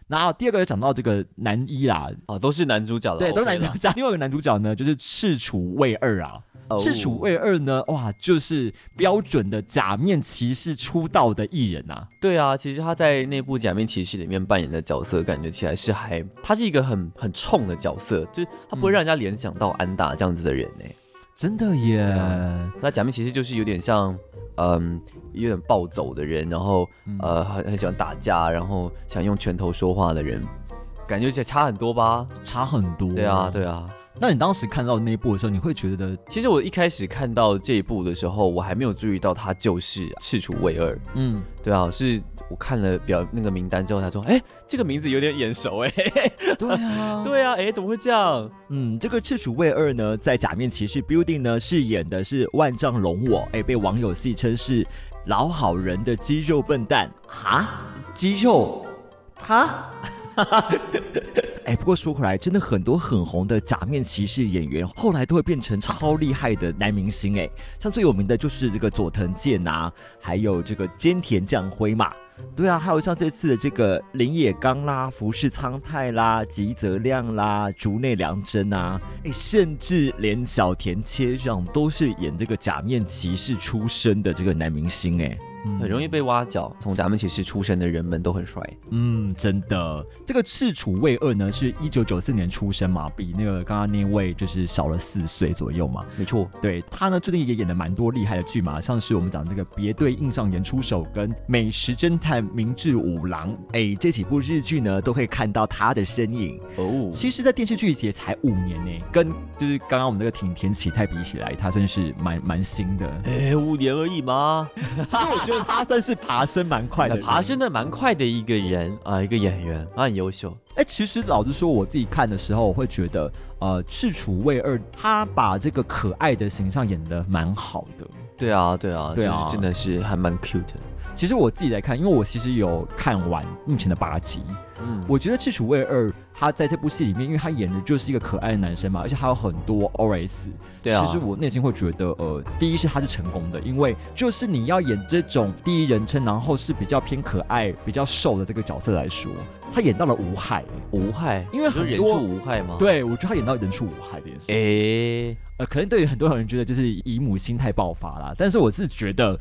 B: 然后第二个讲到这个男一啦，
A: 啊，都是男主角的，
B: 对，都是男主角。另外一个男主角呢，就是赤楚卫二啊。赤楚卫二呢？哇，就是标准的假面骑士出道的艺人呐。
A: 对啊，其实他在那部假面骑士里面扮演的角色，感觉起来是还，他是一个很很冲的角色，就是他不会让人家联想到安达这样子的人呢。
B: 真的耶，
A: 那假面骑士就是有点像，嗯，有点暴走的人，然后呃，很很喜欢打架，然后想用拳头说话的人，感觉起来差很多吧？
B: 差很多。
A: 对啊，对啊。
B: 那你当时看到那一部的时候，你会觉得，
A: 其实我一开始看到这一部的时候，我还没有注意到他就是赤楚卫二。嗯，对啊，是我看了表那个名单之后，他说：“哎，这个名字有点眼熟，哎。”
B: 对啊，
A: 对啊，哎，怎么会这样？
B: 嗯，这个赤楚卫二呢，在假面骑士 Building 呢饰演的是万丈龙我，哎，被网友戏称是老好人的肌肉笨蛋哈，肌肉他。哎，不过说回来，真的很多很红的假面骑士演员，后来都会变成超厉害的男明星。哎，像最有名的就是这个佐藤健啊，还有这个菅田将晖嘛。对啊，还有像这次的这个林野刚啦、福士苍太啦、吉泽亮啦、竹内良真啊，哎，甚至连小田切让都是演这个假面骑士出身的这个男明星。哎。
A: 很容易被挖角，从咱们其实出生的人们都很帅。
B: 嗯，真的。这个赤楚卫二呢，是一九九四年出生嘛，比那个刚刚那位就是少了四岁左右嘛。
A: 没错，
B: 对他呢，最近也演了蛮多厉害的剧嘛，像是我们讲这个别对印上演出手跟美食侦探明智五郎，哎，这几部日剧呢，都可以看到他的身影。哦，其实，在电视剧也才五年呢，跟就是刚刚我们那个挺田启太比起来，他算是蛮蛮新的。
A: 哎，五年而已嘛？
B: 其实我觉得。他算是爬升蛮快的，
A: 爬升的蛮快的一个人啊，一个演员，他很优秀。
B: 哎，其实老实说，我自己看的时候，我会觉得，呃，赤楚卫二他把这个可爱的形象演的蛮好的。
A: 对啊，对啊，对啊，真的是还蛮 cute 的。
B: 其实我自己来看，因为我其实有看完目前的八集，嗯，我觉得赤楚卫二他在这部戏里面，因为他演的就是一个可爱的男生嘛，而且还有很多 OS，
A: 对啊，
B: 其实我内心会觉得，呃，第一是他是成功的，因为就是你要演这种第一人称，然后是比较偏可爱、比较瘦的这个角色来说，他演到了无害，
A: 无害，
B: 因为
A: 很多人畜无害吗？
B: 对，我觉得他演到人畜无害这件事情，哎，呃，可能对于很多人觉得就是姨母心态爆发啦，但是我是觉得。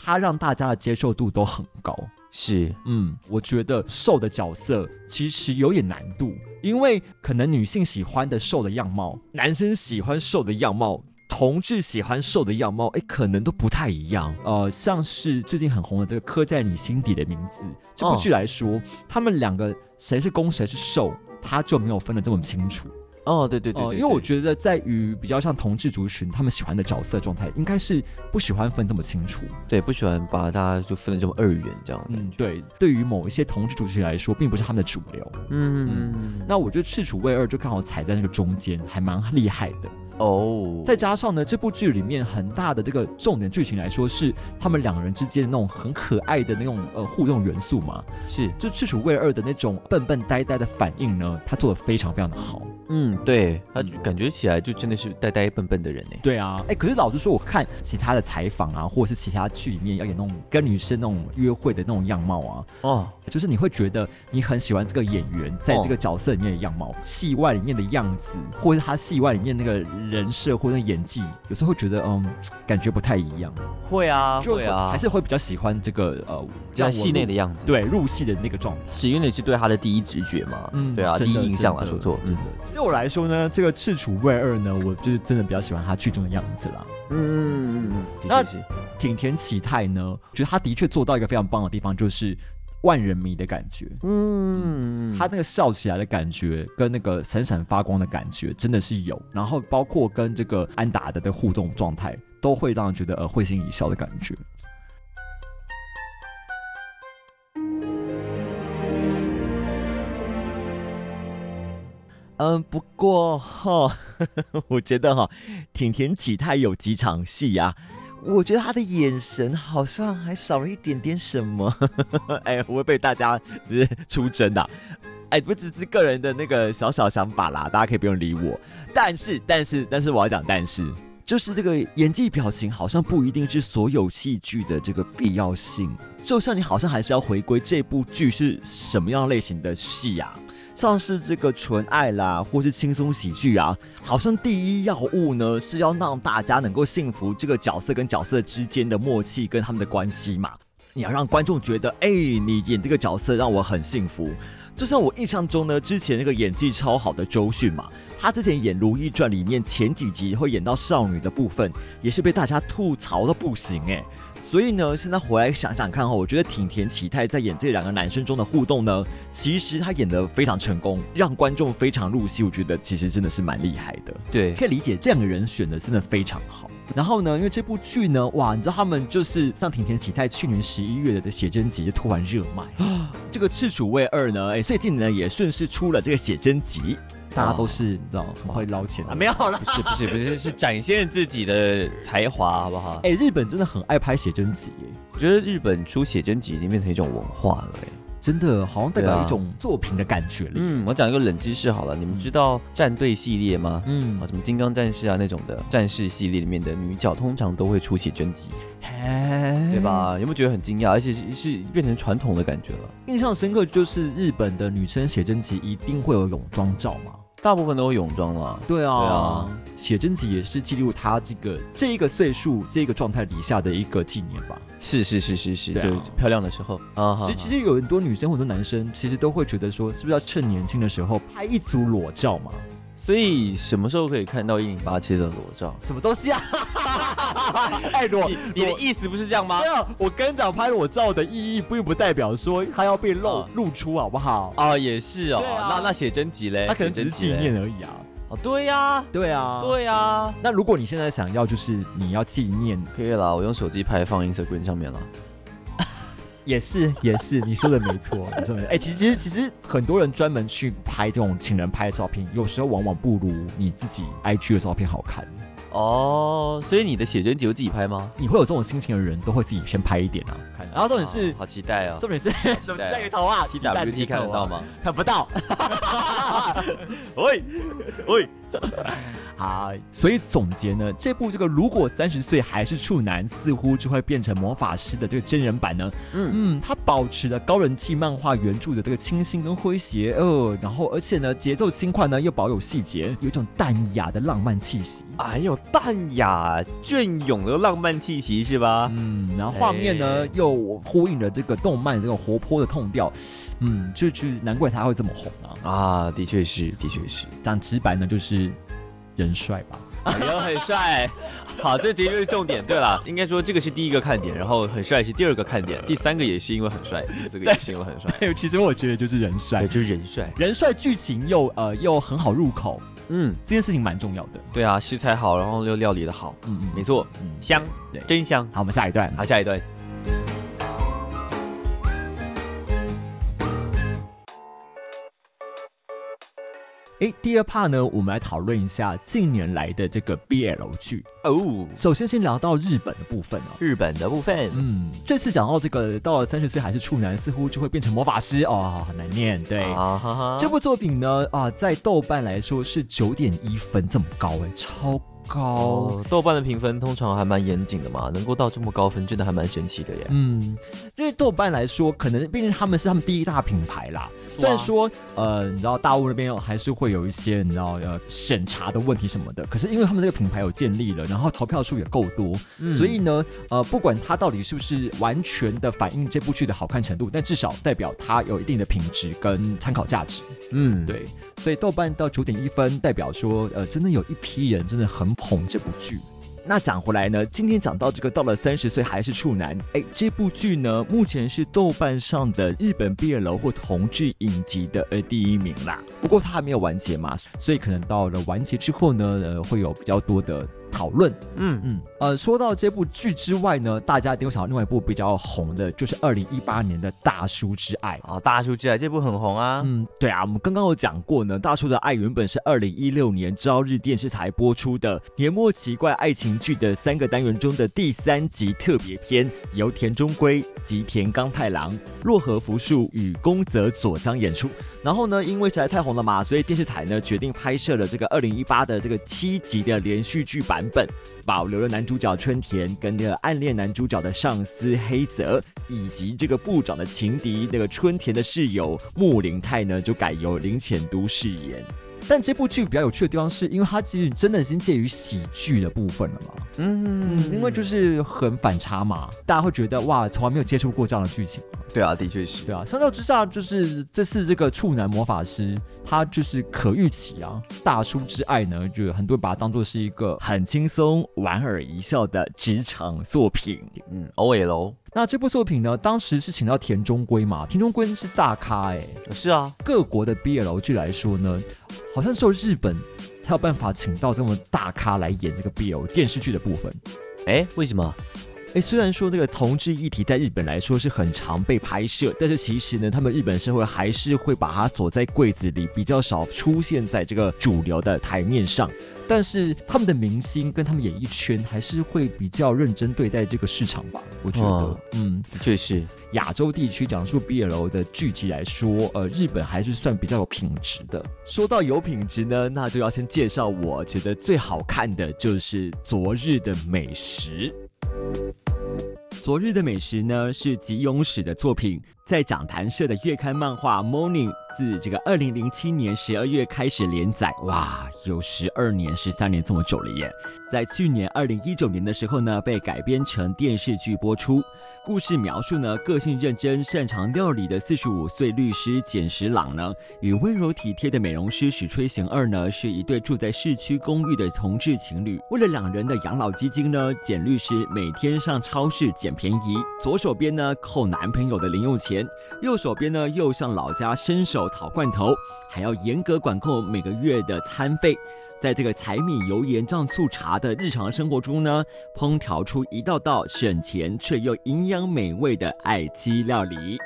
B: 他让大家的接受度都很高，
A: 是，
B: 嗯，我觉得瘦的角色其实有点难度，因为可能女性喜欢的瘦的样貌，男生喜欢瘦的样貌，同志喜欢瘦的样貌，哎，可能都不太一样。呃，像是最近很红的这个刻在你心底的名字这部剧来说，他们两个谁是攻谁是受，他就没有分得这么清楚。
A: 哦，对对对，
B: 因为我觉得在于比较像同志族群，他们喜欢的角色状态，应该是不喜欢分这么清楚，
A: 对，不喜欢把大家就分的这么二元这样。嗯，
B: 对，对于某一些同志族群来说，并不是他们的主流。嗯，那我觉得赤楚卫二就刚好踩在那个中间，还蛮厉害的。哦，再加上呢，这部剧里面很大的这个重点剧情来说，是他们两个人之间的那种很可爱的那种呃互动元素嘛。
A: 是，
B: 就赤楚卫二的那种笨笨呆呆的反应呢，他做的非常非常的好。
A: 嗯，对他感觉起来就真的是呆呆笨笨的人呢。
B: 对啊，哎，可是老实说，我看其他的采访啊，或者是其他剧里面要演那种跟女生那种约会的那种样貌啊，哦，就是你会觉得你很喜欢这个演员在这个角色里面的样貌，戏外里面的样子，或者是他戏外里面那个。人设或者演技，有时候会觉得嗯，感觉不太一样。
A: 会啊，会啊，
B: 还是会比较喜欢这个呃，
A: 在戏内的样子。
B: 对，入戏的那个状态，
A: 是因为你是对他的第一直觉嘛？嗯，对啊，第一印象来说错。
B: 真的，对我来说呢，这个赤楚卫二呢，我就是真的比较喜欢他剧中的样子啦。嗯嗯嗯嗯，那挺田启太呢，觉得他的确做到一个非常棒的地方，就是。万人迷的感觉，嗯，他那个笑起来的感觉，跟那个闪闪发光的感觉，真的是有。然后包括跟这个安达的的互动状态，都会让人觉得呃会心一笑的感觉。嗯，不过哈，我觉得哈，挺田启太有几场戏呀。我觉得他的眼神好像还少了一点点什么，哎，会被大家就是出征的，哎，不只是个人的那个小小想法啦，大家可以不用理我。但是，但是，但是我要讲，但是就是这个演技表情好像不一定是所有戏剧的这个必要性，就像你好像还是要回归这部剧是什么样类型的戏呀。像是这个纯爱啦，或是轻松喜剧啊，好像第一要务呢是要让大家能够信服这个角色跟角色之间的默契跟他们的关系嘛。你要让观众觉得，哎，你演这个角色让我很幸福。就像我印象中呢，之前那个演技超好的周迅嘛，她之前演《如懿传》里面前几集会演到少女的部分，也是被大家吐槽的不行哎。所以呢，现在回来想想看哈，我觉得挺田启太在演这两个男生中的互动呢，其实他演的非常成功，让观众非常入戏。我觉得其实真的是蛮厉害的。
A: 对，
B: 可以理解这两个人选的真的非常好。然后呢，因为这部剧呢，哇，你知道他们就是像挺田启太去年十一月的写真集就突然热卖，这个《赤楚卫二》呢，哎，最近呢也顺势出了这个写真集，大家都是你知道很会捞钱啊，没有了，
A: 不是不是不是是展现自己的才华，好不好？
B: 哎，日本真的很爱拍写真集，
A: 我觉得日本出写真集已经变成一种文化了，哎。
B: 真的好像代表一种作品的感觉了。
A: 嗯，我讲一个冷知识好了，你们知道战队系列吗？嗯，啊，什么金刚战士啊那种的战士系列里面的女角通常都会出写真集，对吧？有没有觉得很惊讶？而且是是变成传统的感觉了。
B: 印象深刻就是日本的女生写真集一定会有泳装照吗？
A: 大部分都是泳装了。
B: 对啊，对啊，写真集也是记录他这个这一个岁数这个状态底下的一个纪念吧。
A: 是是是是是，就漂亮的时候啊。
B: 所以其实有很多女生很多男生，其实都会觉得说，是不是要趁年轻的时候拍一组裸照嘛？
A: 所以什么时候可以看到一零八七的裸照？
B: 什么东西啊？哎，裸，
A: 你的意思不是这样吗？
B: 没有，我跟讲拍裸照的意义，并不代表说它要被露露出，好不好？
A: 啊，也是哦。那那写真集嘞？
B: 它可能只是纪念而已啊。
A: 哦，对呀，
B: 对啊，
A: 对呀。
B: 那如果你现在想要，就是你要纪念，
A: 可以了，我用手机拍放 Instagram 上面了。
B: 也是，也是，你说的没错。你说的，哎，其实其实其实很多人专门去拍这种请人拍的照片，有时候往往不如你自己 IG 的照片好看。
A: 哦，所以你的写真集会自己拍吗？
B: 你会有这种心情的人都会自己先拍一点啊，看。然后重点是，
A: 好期待哦。
B: 重点是什么？带个头啊
A: ？TWT 看得到吗？
B: 看不到。喂喂。好，所以总结呢，这部这个如果三十岁还是处男，似乎就会变成魔法师的这个真人版呢。嗯嗯，它保持了高人气漫画原著的这个清新跟诙谐，呃，然后而且呢节奏轻快呢又保有细节，有一种淡雅的浪漫气息。
A: 哎呦，淡雅隽永的浪漫气息是吧？
B: 嗯，然后画面呢又呼应了这个动漫这种活泼的痛调，嗯，就就难怪他会这么红啊！
A: 啊，的确是，的确是，
B: 讲直白呢就是。人帅吧，
A: 人很帅，好，这的确是重点。对了，应该说这个是第一个看点，然后很帅是第二个看点，第三个也是因为很帅，第四个也是因为很帅。
B: 其实我觉得就是人帅，
A: 就是人帅，
B: 人帅，剧情又呃又很好入口，嗯，这件事情蛮重要的。
A: 对啊，食材好，然后又料理的好，嗯嗯，没错，香，对。真香。
B: 好，我们下一段，
A: 好，下一段。
B: 哎，第二 part 呢，我们来讨论一下近年来的这个 BL 剧哦。首先先聊到日本的部分哦，
A: 日本的部分，
B: 嗯，这次讲到这个到了三十岁还是处男，似乎就会变成魔法师哦，很难念。对啊，这部作品呢，啊，在豆瓣来说是九点一分，这么高哎，超。高
A: 豆瓣的评分通常还蛮严谨的嘛，能够到这么高分，真的还蛮神奇的耶。嗯，
B: 因为豆瓣来说，可能毕竟他们是他们第一大品牌啦。虽然说，呃，你知道大陆那边还是会有一些你知道呃审查的问题什么的，可是因为他们这个品牌有建立了，然后投票数也够多，所以呢，呃，不管它到底是不是完全的反映这部剧的好看程度，但至少代表它有一定的品质跟参考价值。嗯，对，所以豆瓣到九点一分，代表说，呃，真的有一批人真的很。捧这部剧，那讲回来呢？今天讲到这个，到了三十岁还是处男，哎，这部剧呢，目前是豆瓣上的日本毕业楼或同志影集的呃第一名啦。不过它还没有完结嘛，所以可能到了完结之后呢，呃，会有比较多的。讨论，嗯嗯，呃，说到这部剧之外呢，大家一定会想到另外一部比较红的，就是二零一八年的大叔之爱
A: 啊，大叔之爱这部很红啊，嗯，
B: 对啊，我们刚刚有讲过呢，大叔的爱原本是二零一六年朝日电视台播出的年末奇怪爱情剧的三个单元中的第三集特别篇，由田中圭、吉田刚太郎、洛河福树与宫泽佐江演出。然后呢，因为实在太红了嘛，所以电视台呢决定拍摄了这个二零一八的这个七集的连续剧版本，保留了男主角春田跟那个暗恋男主角的上司黑泽，以及这个部长的情敌那个春田的室友木林泰呢，就改由林浅都饰演。但这部剧比较有趣的地方，是因为它其实真的已经介于喜剧的部分了嘛。嗯，因为就是很反差嘛，大家会觉得哇，从来没有接触过这样的剧情。
A: 对啊，的确是。
B: 对啊，相较之下，就是这次这个处男魔法师，他就是可预期啊。大叔之爱呢，就很多人把它当做是一个很轻松、莞尔一笑的职场作品。
A: 嗯，O L。
B: 那这部作品呢，当时是请到田中圭嘛？田中圭是大咖哎。
A: 是啊，
B: 各国的 BL 剧来说呢，好像只有日本才有办法请到这么大咖来演这个 BL 电视剧的部分。
A: 哎，为什么？
B: 哎，虽然说这个同志议题在日本来说是很常被拍摄，但是其实呢，他们日本社会还是会把它锁在柜子里，比较少出现在这个主流的台面上。但是他们的明星跟他们演艺圈还是会比较认真对待这个市场吧？我觉得，
A: 嗯，的确是
B: 亚洲地区讲述 BL 的剧集来说，呃，日本还是算比较有品质的。说到有品质呢，那就要先介绍我觉得最好看的就是《昨日的美食》。昨日的美食呢，是吉永史的作品，在讲谈社的月刊漫画《Morning》。自这个二零零七年十二月开始连载，哇，有十二年、十三年这么久了耶！在去年二零一九年的时候呢，被改编成电视剧播出。故事描述呢，个性认真、擅长料理的四十五岁律师简石朗呢，与温柔体贴的美容师史吹行二呢，是一对住在市区公寓的同志情侣。为了两人的养老基金呢，简律师每天上超市捡便宜，左手边呢扣男朋友的零用钱，右手边呢又向老家伸手。讨罐头，还要严格管控每个月的餐费，在这个柴米油盐酱醋茶的日常生活中呢，烹调出一道道省钱却又营养美味的爱妻料理。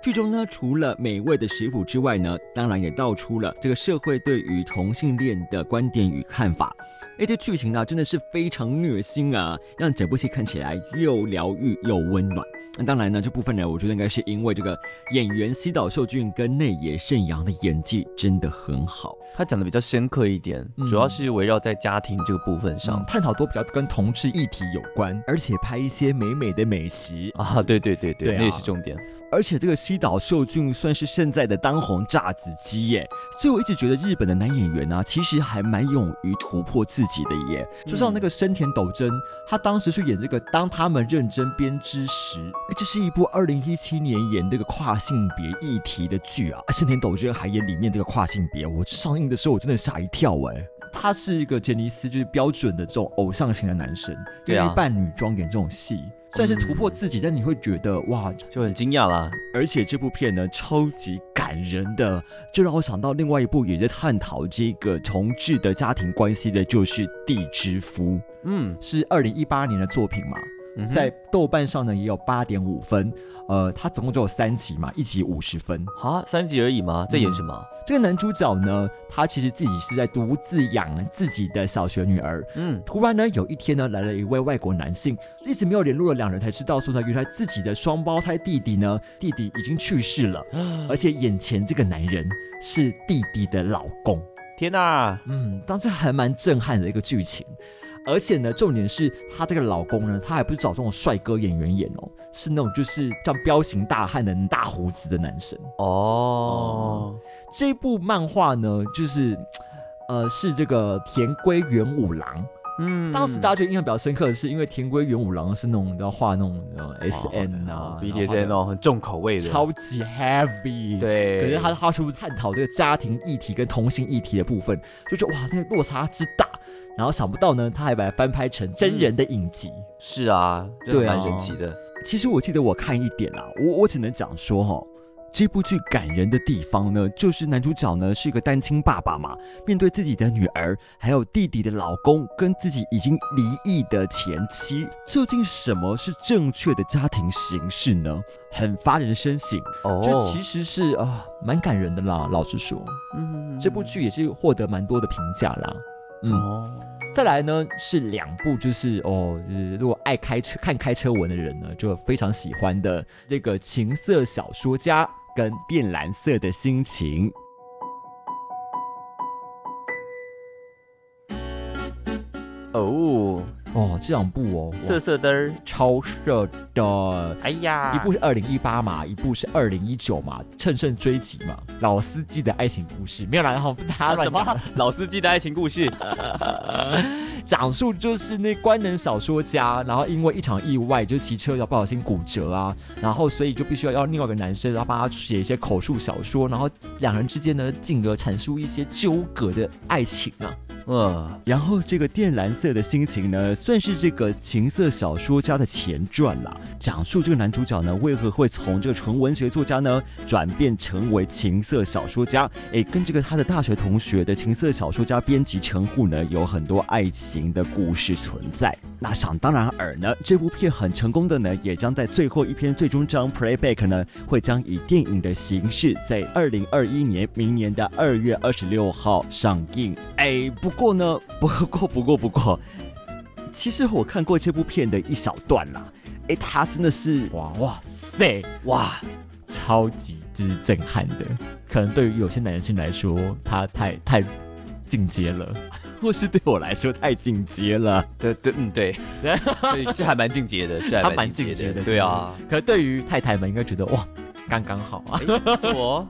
B: 剧中呢，除了美味的食谱之外呢，当然也道出了这个社会对于同性恋的观点与看法。哎，这剧情呢，真的是非常虐心啊，让整部戏看起来又疗愈又温暖。那当然呢，这部分呢，我觉得应该是因为这个演员西岛秀俊跟内野圣阳的演技真的很好，
A: 他讲的比较深刻一点，主要是围绕在家庭这个部分上，
B: 探讨多比较跟同志议题有关，而且拍一些美美的美食
A: 啊，对对对对，那也是重点。
B: 而且这个西岛秀俊算是现在的当红炸子鸡耶，所以我一直觉得日本的男演员呢，其实还蛮勇于突破自己的耶。就像那个深田斗真，他当时去演这个《当他们认真编织时》。这是一部二零一七年演这个跨性别议题的剧啊，深田斗真还演里面这个跨性别，我上映的时候我真的吓一跳哎，他是一个杰尼斯就是标准的这种偶像型的男生，对啊，扮女装演这种戏，算是突破自己，但你会觉得哇，
A: 就很惊讶啦。
B: 而且这部片呢，超级感人的，就让我想到另外一部也在探讨这个重置的家庭关系的，就是《地之夫》，嗯，是二零一八年的作品嘛。在豆瓣上呢也有八点五分，呃，它总共只有三集嘛，一集五十分。
A: 啊，三集而已吗？在演什么？
B: 这个男主角呢，他其实自己是在独自养自己的小学女儿，嗯，突然呢有一天呢来了一位外国男性，一直没有联络的两人才知道说呢，原来自己的双胞胎弟弟呢，弟弟已经去世了，而且眼前这个男人是弟弟的老公，
A: 天哪，
B: 嗯，当时还蛮震撼的一个剧情。而且呢，重点是她这个老公呢，他还不是找这种帅哥演员演哦，是那种就是像彪形大汉的大胡子的男生哦。这部漫画呢，就是呃，是这个田归元五郎。嗯，当时大家觉得印象比较深刻的是，因为田龟元五郎是那种要画那种 S N 啊
A: ，B D S 那种很重口味的，
B: 超级 heavy。
A: 对，
B: 可是他他是不是探讨这个家庭议题跟同性议题的部分，就觉得哇，那个落差之大。然后想不到呢，他还把它翻拍成真人的影集。
A: 是啊，对蛮神奇的。
B: 其实我记得我看一点啊，我我只能讲说哈，这部剧感人的地方呢，就是男主角呢是一个单亲爸爸嘛，面对自己的女儿，还有弟弟的老公，跟自己已经离异的前妻，究竟什么是正确的家庭形式呢？很发人深省。哦，这其实是啊，蛮感人的啦。老实说，嗯，这部剧也是获得蛮多的评价啦。嗯，再来呢是两部，就是哦，如果爱开车看开车文的人呢，就非常喜欢的这个情色小说家跟靛蓝色的心情。
A: 哦，
B: 哦，这两部哦，
A: 色色的，
B: 超色的。
A: 哎呀，
B: 一部是二零一八嘛，一部是二零一九嘛，乘胜追击嘛，老司机的爱情故事。没有啦，然后他
A: 什么？老司机的爱情故事，
B: 讲述就是那官能小说家，然后因为一场意外就骑车要不小心骨折啊，然后所以就必须要要另外一个男生，然后帮他写一些口述小说，然后两人之间呢，进而阐述一些纠葛的爱情啊。嗯，然后这个靛蓝色的心情呢，算是这个情色小说家的前传啦。讲述这个男主角呢，为何会从这个纯文学作家呢，转变成为情色小说家？哎，跟这个他的大学同学的情色小说家编辑陈户呢，有很多爱情的故事存在。那想当然尔呢，这部片很成功的呢，也将在最后一篇最终章 Playback 呢，会将以电影的形式在二零二一年明年的二月二十六号上映。哎，不。不过呢，不过不过不过，其实我看过这部片的一小段啦。哎，他真的是哇哇塞哇，超级之震撼的。可能对于有些男性来说，他太太进阶了，或是对我来说太进阶了。
A: 对对嗯对，对 是还蛮进阶的，是还蛮进阶的。对啊，
B: 可能对于太太们应该觉得哇，刚刚好啊。
A: 我，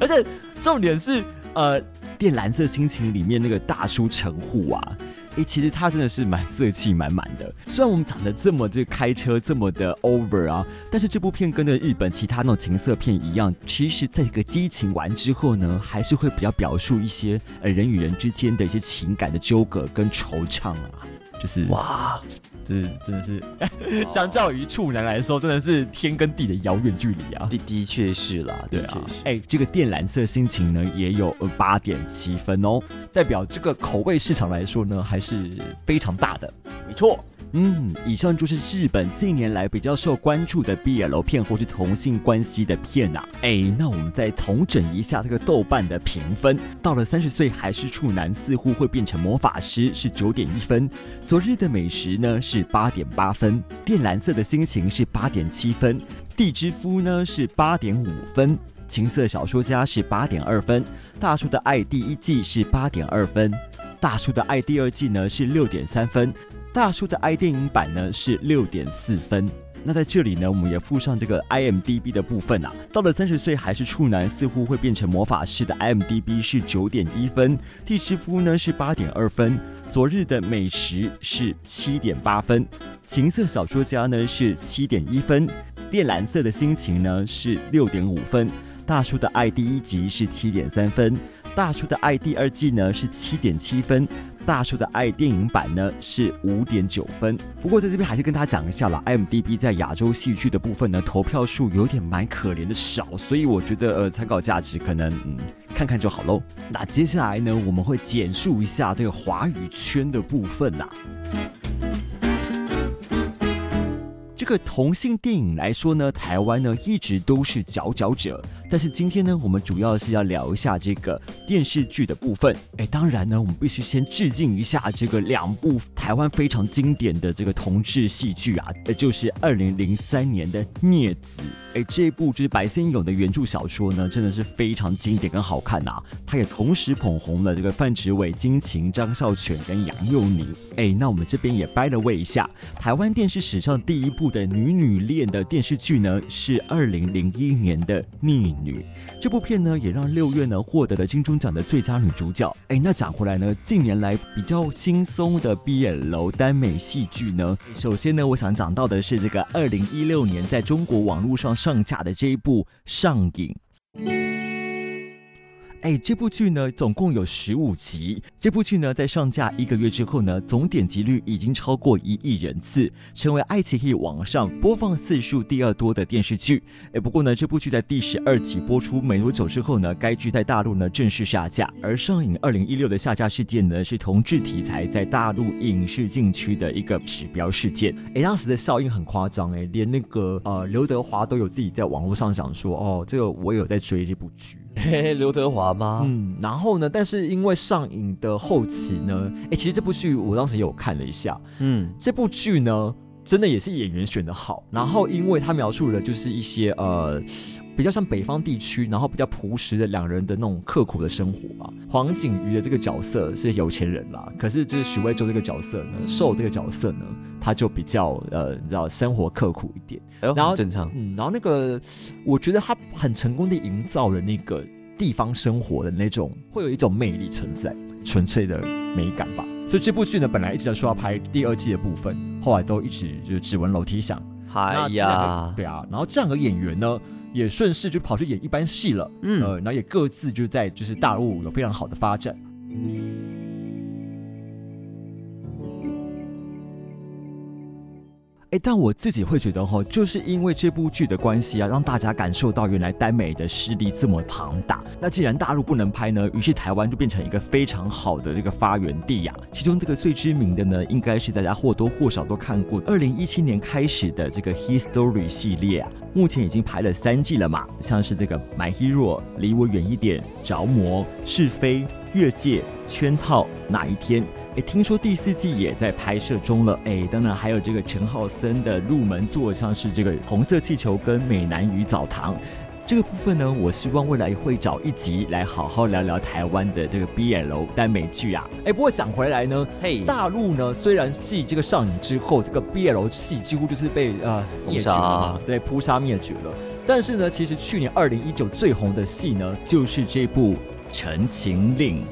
B: 而且重点是呃。电蓝色心情里面那个大叔陈户啊，哎，其实他真的是蛮色气满满的。虽然我们讲的这么这开车这么的 over 啊，但是这部片跟的日本其他那种情色片一样，其实在一个激情完之后呢，还是会比较表述一些呃人与人之间的一些情感的纠葛跟惆怅啊，就是哇。这真的是，相较于处男来说，真的是天跟地的遥远距离啊！
A: 的的确是啦，
B: 对啊。哎，这个靛蓝色心情呢，也有八点七分哦，代表这个口味市场来说呢，还是非常大的。
A: 没错。
B: 嗯，以上就是日本近年来比较受关注的 BL 片或是同性关系的片啊。哎，那我们再重整一下这个豆瓣的评分。到了三十岁还是处男，似乎会变成魔法师，是九点一分。昨日的美食呢是八点八分。靛蓝色的心情是八点七分。地之夫呢是八点五分。情色小说家是八点二分。大叔的爱第一季是八点二分。大叔的爱第二季呢是六点三分。大叔的 i 电影版呢是六点四分。那在这里呢，我们也附上这个 IMDB 的部分啊。到了三十岁还是处男，似乎会变成魔法师的 IMDB 是九点一分。蒂师夫呢是八点二分。昨日的美食是七点八分。情色小说家呢是七点一分。靛蓝色的心情呢是六点五分。大叔的爱第一集是七点三分。大叔的爱第二季呢是七点七分。大叔的爱电影版呢是五点九分，不过在这边还是跟大家讲一下啦，IMDB 在亚洲戏剧的部分呢，投票数有点蛮可怜的少，所以我觉得呃参考价值可能看看就好喽。那接下来呢，我们会简述一下这个华语圈的部分呐。这个同性电影来说呢，台湾呢一直都是佼佼者。但是今天呢，我们主要是要聊一下这个电视剧的部分。哎，当然呢，我们必须先致敬一下这个两部台湾非常经典的这个同志戏剧啊，也就是二零零三年的《孽子》。哎，这部就是白先勇的原著小说呢，真的是非常经典跟好看呐。他也同时捧红了这个范植伟、金晴、张孝全跟杨佑宁。哎，那我们这边也掰了位一下，台湾电视史上第一部的女女恋的电视剧呢，是二零零一年的《逆女》。这部片呢，也让六月呢获得了金钟奖的最佳女主角。哎，那讲回来呢，近年来比较轻松的 BL 耽美戏剧呢，首先呢，我想讲到的是这个二零一六年在中国网络上。上架的这一部《上瘾》。哎，这部剧呢，总共有十五集。这部剧呢，在上架一个月之后呢，总点击率已经超过一亿人次，成为爱奇艺网上播放次数第二多的电视剧。哎，不过呢，这部剧在第十二集播出没多久之后呢，该剧在大陆呢正式下架。而《上映》二零一六的下架事件呢，是同志题材在大陆影视禁区的一个指标事件。哎，当时的效应很夸张，哎，连那个呃刘德华都有自己在网络上讲说，哦，这个我有在追这部剧。
A: 嘿，刘德华吗？
B: 嗯，然后呢？但是因为上映的后期呢，哎，其实这部剧我当时有看了一下，嗯，这部剧呢真的也是演员选的好。然后因为他描述的就是一些呃。比较像北方地区，然后比较朴实的两人的那种刻苦的生活吧。黄景瑜的这个角色是有钱人啦，可是就是许魏洲这个角色呢，受这个角色呢，他就比较呃，你知道生活刻苦一点。
A: 然后正常，
B: 嗯，然后那个我觉得他很成功的营造了那个地方生活的那种，会有一种魅力存在，纯粹的美感吧。所以这部剧呢，本来一直在说要拍第二季的部分，后来都一直就是指纹楼梯响。
A: 哎呀，
B: 对啊，然后这两个演员呢？也顺势就跑去演一般戏了，嗯，呃，然后也各自就在就是大陆有非常好的发展。但我自己会觉得哈，就是因为这部剧的关系啊，让大家感受到原来耽美的势力这么庞大。那既然大陆不能拍呢，于是台湾就变成一个非常好的这个发源地呀。其中这个最知名的呢，应该是大家或多或少都看过，二零一七年开始的这个 History 系列啊，目前已经拍了三季了嘛。像是这个 My Hero、离我远一点、着魔、是非、越界、圈套、哪一天。哎，听说第四季也在拍摄中了。哎，当然还有这个陈浩森的入门作，像是这个《红色气球》跟《美男与澡堂》这个部分呢，我希望未来会找一集来好好聊聊台湾的这个 BL 耽美剧啊。哎，不过讲回来呢，嘿，大陆呢虽然继这个上映之后，这个 BL 戏几乎就是被呃灭绝了，对，扑杀灭绝了。但是呢，其实去年二零一九最红的戏呢，就是这部《陈情令》。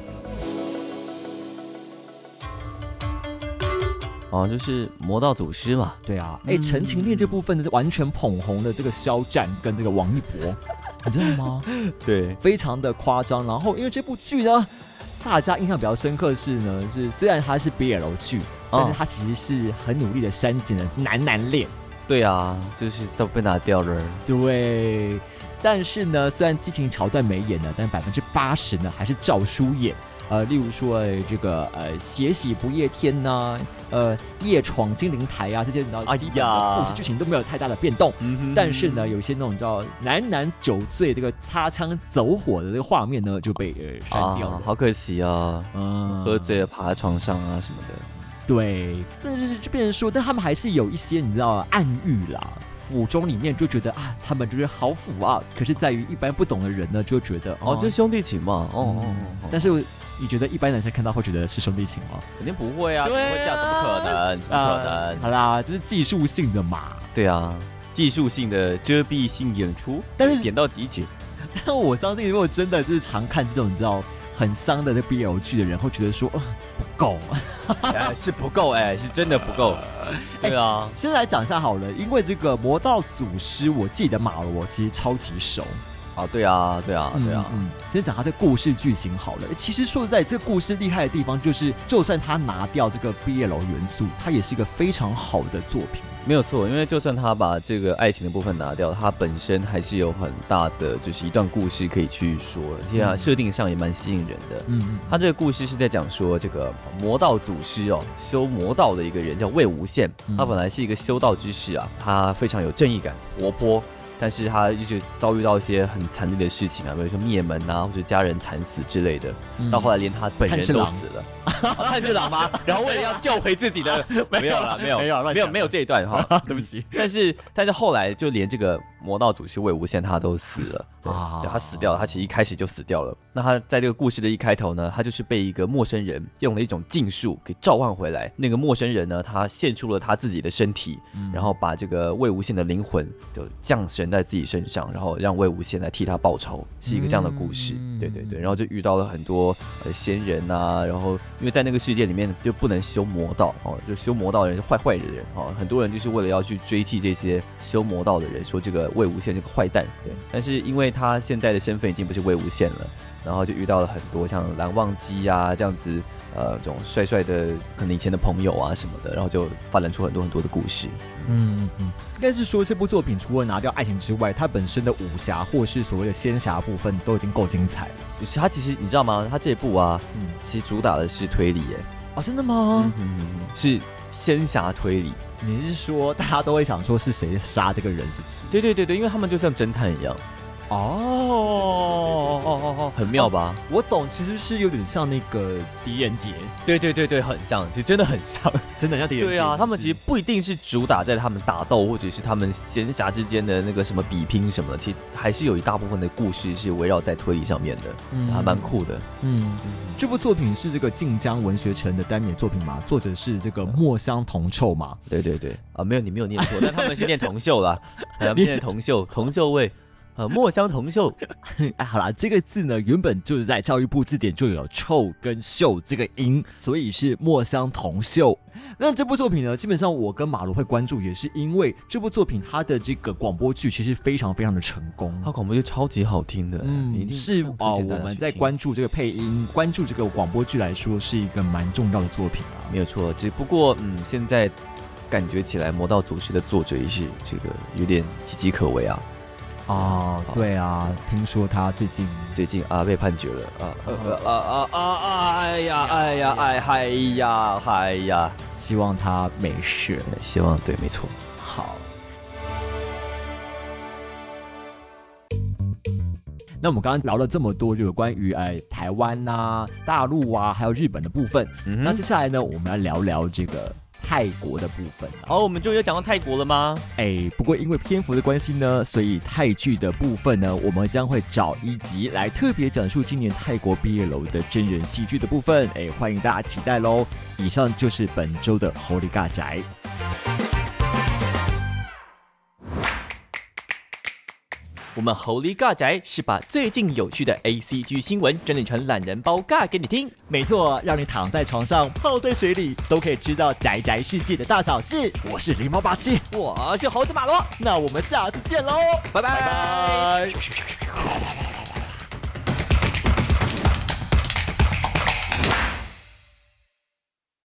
A: 哦，就是魔道祖师嘛，
B: 对啊，哎，《陈情令》这部分呢，完全捧红了这个肖战跟这个王一博，你知道吗？
A: 对，
B: 非常的夸张。然后，因为这部剧呢，大家印象比较深刻是呢，是虽然它是 BL 剧，但是它其实是很努力的删减了男男恋。
A: 对啊，就是都被拿掉了。
B: 对，但是呢，虽然激情桥段没演呢，但百分之八十呢还是照书演。呃，例如说这个呃，血洗不夜天呐，呃，夜闯金陵台啊，这些你知道，哎呀，故事剧情都没有太大的变动。但是呢，有些那种叫男男酒醉这个擦枪走火的这个画面呢，就被呃删掉了，
A: 好可惜啊。嗯，喝醉了爬在床上啊什么的。
B: 对，但是就变成说，但他们还是有一些你知道暗喻啦。府中里面就觉得啊，他们就是好腐啊。可是在于一般不懂的人呢，就觉得
A: 哦，这是兄弟情嘛。哦哦
B: 哦。但是你觉得一般男生看到会觉得是兄弟情吗？
A: 肯定不会啊，不会这样，怎么可能？怎么可能？
B: 好啦，这是技术性的嘛。
A: 对啊，技术性的遮蔽性演出，但是点到即止。
B: 但我相信，如果真的就是常看这种你知道很伤的那 BL 剧的人，会觉得说不够。
A: 是不够哎，是真的不够。对啊，
B: 先来讲一下好了，因为这个魔道祖师，我记得马罗其实超级熟。
A: 啊，对啊，对啊，对啊。嗯，
B: 先讲他这故事剧情好了。其实说实在，这故事厉害的地方就是，就算他拿掉这个 BL 元素，它也是一个非常好的作品。
A: 没有错，因为就算他把这个爱情的部分拿掉，它本身还是有很大的就是一段故事可以去说，而且设定上也蛮吸引人的。嗯嗯，他这个故事是在讲说这个魔道祖师哦，修魔道的一个人叫魏无羡，他本来是一个修道之士啊，他非常有正义感，活泼。但是他一直遭遇到一些很惨烈的事情啊，比如说灭门啊，或者家人惨死之类的。到后来连他本人都死了，
B: 炭治郎吗？
A: 然后为了要救回自己的，没有了，没有，没有，没有，没有这一段哈，
B: 对不起。
A: 但是，但是后来就连这个魔道祖师魏无羡他都死了啊，他死掉了，他其实一开始就死掉了。那他在这个故事的一开头呢，他就是被一个陌生人用了一种禁术给召唤回来。那个陌生人呢，他献出了他自己的身体，然后把这个魏无羡的灵魂就降神在自己身上，然后让魏无羡来替他报仇，是一个这样的故事。对对对，然后就遇到了很多呃仙人啊，然后因为在那个世界里面就不能修魔道哦，就修魔道的人是坏坏的人哦，很多人就是为了要去追击这些修魔道的人，说这个魏无羡这个坏蛋。对，但是因为他现在的身份已经不是魏无羡了。然后就遇到了很多像蓝忘机啊这样子，呃，这种帅帅的可能以前的朋友啊什么的，然后就发展出很多很多的故事。嗯
B: 嗯，应该是说这部作品除了拿掉爱情之外，它本身的武侠或是所谓的仙侠部分都已经够精彩了。
A: 就是它其实你知道吗？它这部啊，嗯，其实主打的是推理，哎，
B: 啊，真的吗？
A: 嗯，是仙侠推理。
B: 你是说大家都会想说是谁杀这个人，是不是？
A: 对对对对，因为他们就像侦探一样。哦哦哦哦，很妙吧？
B: 我懂，其实是有点像那个狄仁杰。
A: 对对对对，很像，其实真的很像，
B: 真的像狄仁杰。
A: 对啊，他们其实不一定是主打在他们打斗，或者是他们闲暇之间的那个什么比拼什么，其实还是有一大部分的故事是围绕在推理上面的，嗯，还蛮酷的。
B: 嗯，这部作品是这个晋江文学城的单免作品嘛？作者是这个墨香铜臭嘛？
A: 对对对，啊，没有你没有念错，但他们是念铜锈了，念铜臭，铜臭味。呃，墨香铜臭，
B: 哎，好啦，这个字呢，原本就是在教育部字典就有“臭”跟“秀”这个音，所以是墨香铜臭。那这部作品呢，基本上我跟马罗会关注，也是因为这部作品它的这个广播剧其实非常非常的成功，
A: 它广播剧超级好听的，
B: 嗯，是哦，我们在关注这个配音、关注这个广播剧来说，是一个蛮重要的作品啊，
A: 没有错。只不过，嗯，现在感觉起来，《魔道祖师》的作者也是这个有点岌岌可危啊。
B: 啊，对啊，听说他最近
A: 最近啊被判决了啊啊啊啊啊！哎呀哎呀哎嗨呀嗨呀！
B: 希望他没事，
A: 希望对，没错。
B: 好，那我们刚刚聊了这么多，就是关于哎台湾呐、大陆啊，还有日本的部分。那接下来呢，我们来聊聊这个。泰国的部分，
A: 好，我们终于要讲到泰国了吗？
B: 哎，不过因为篇幅的关系呢，所以泰剧的部分呢，我们将会找一集来特别讲述今年泰国毕业楼的真人戏剧的部分。哎，欢迎大家期待喽！以上就是本周的 Holy 尬宅。
A: 我们猴狸尬宅是把最近有趣的 A C G 新闻整理成懒人包尬给你听，
B: 没错，让你躺在床上、泡在水里都可以知道宅宅世界的大小事。我是狸猫八七，
A: 我是猴子马罗，
B: 那我们下次见喽，
A: 拜拜。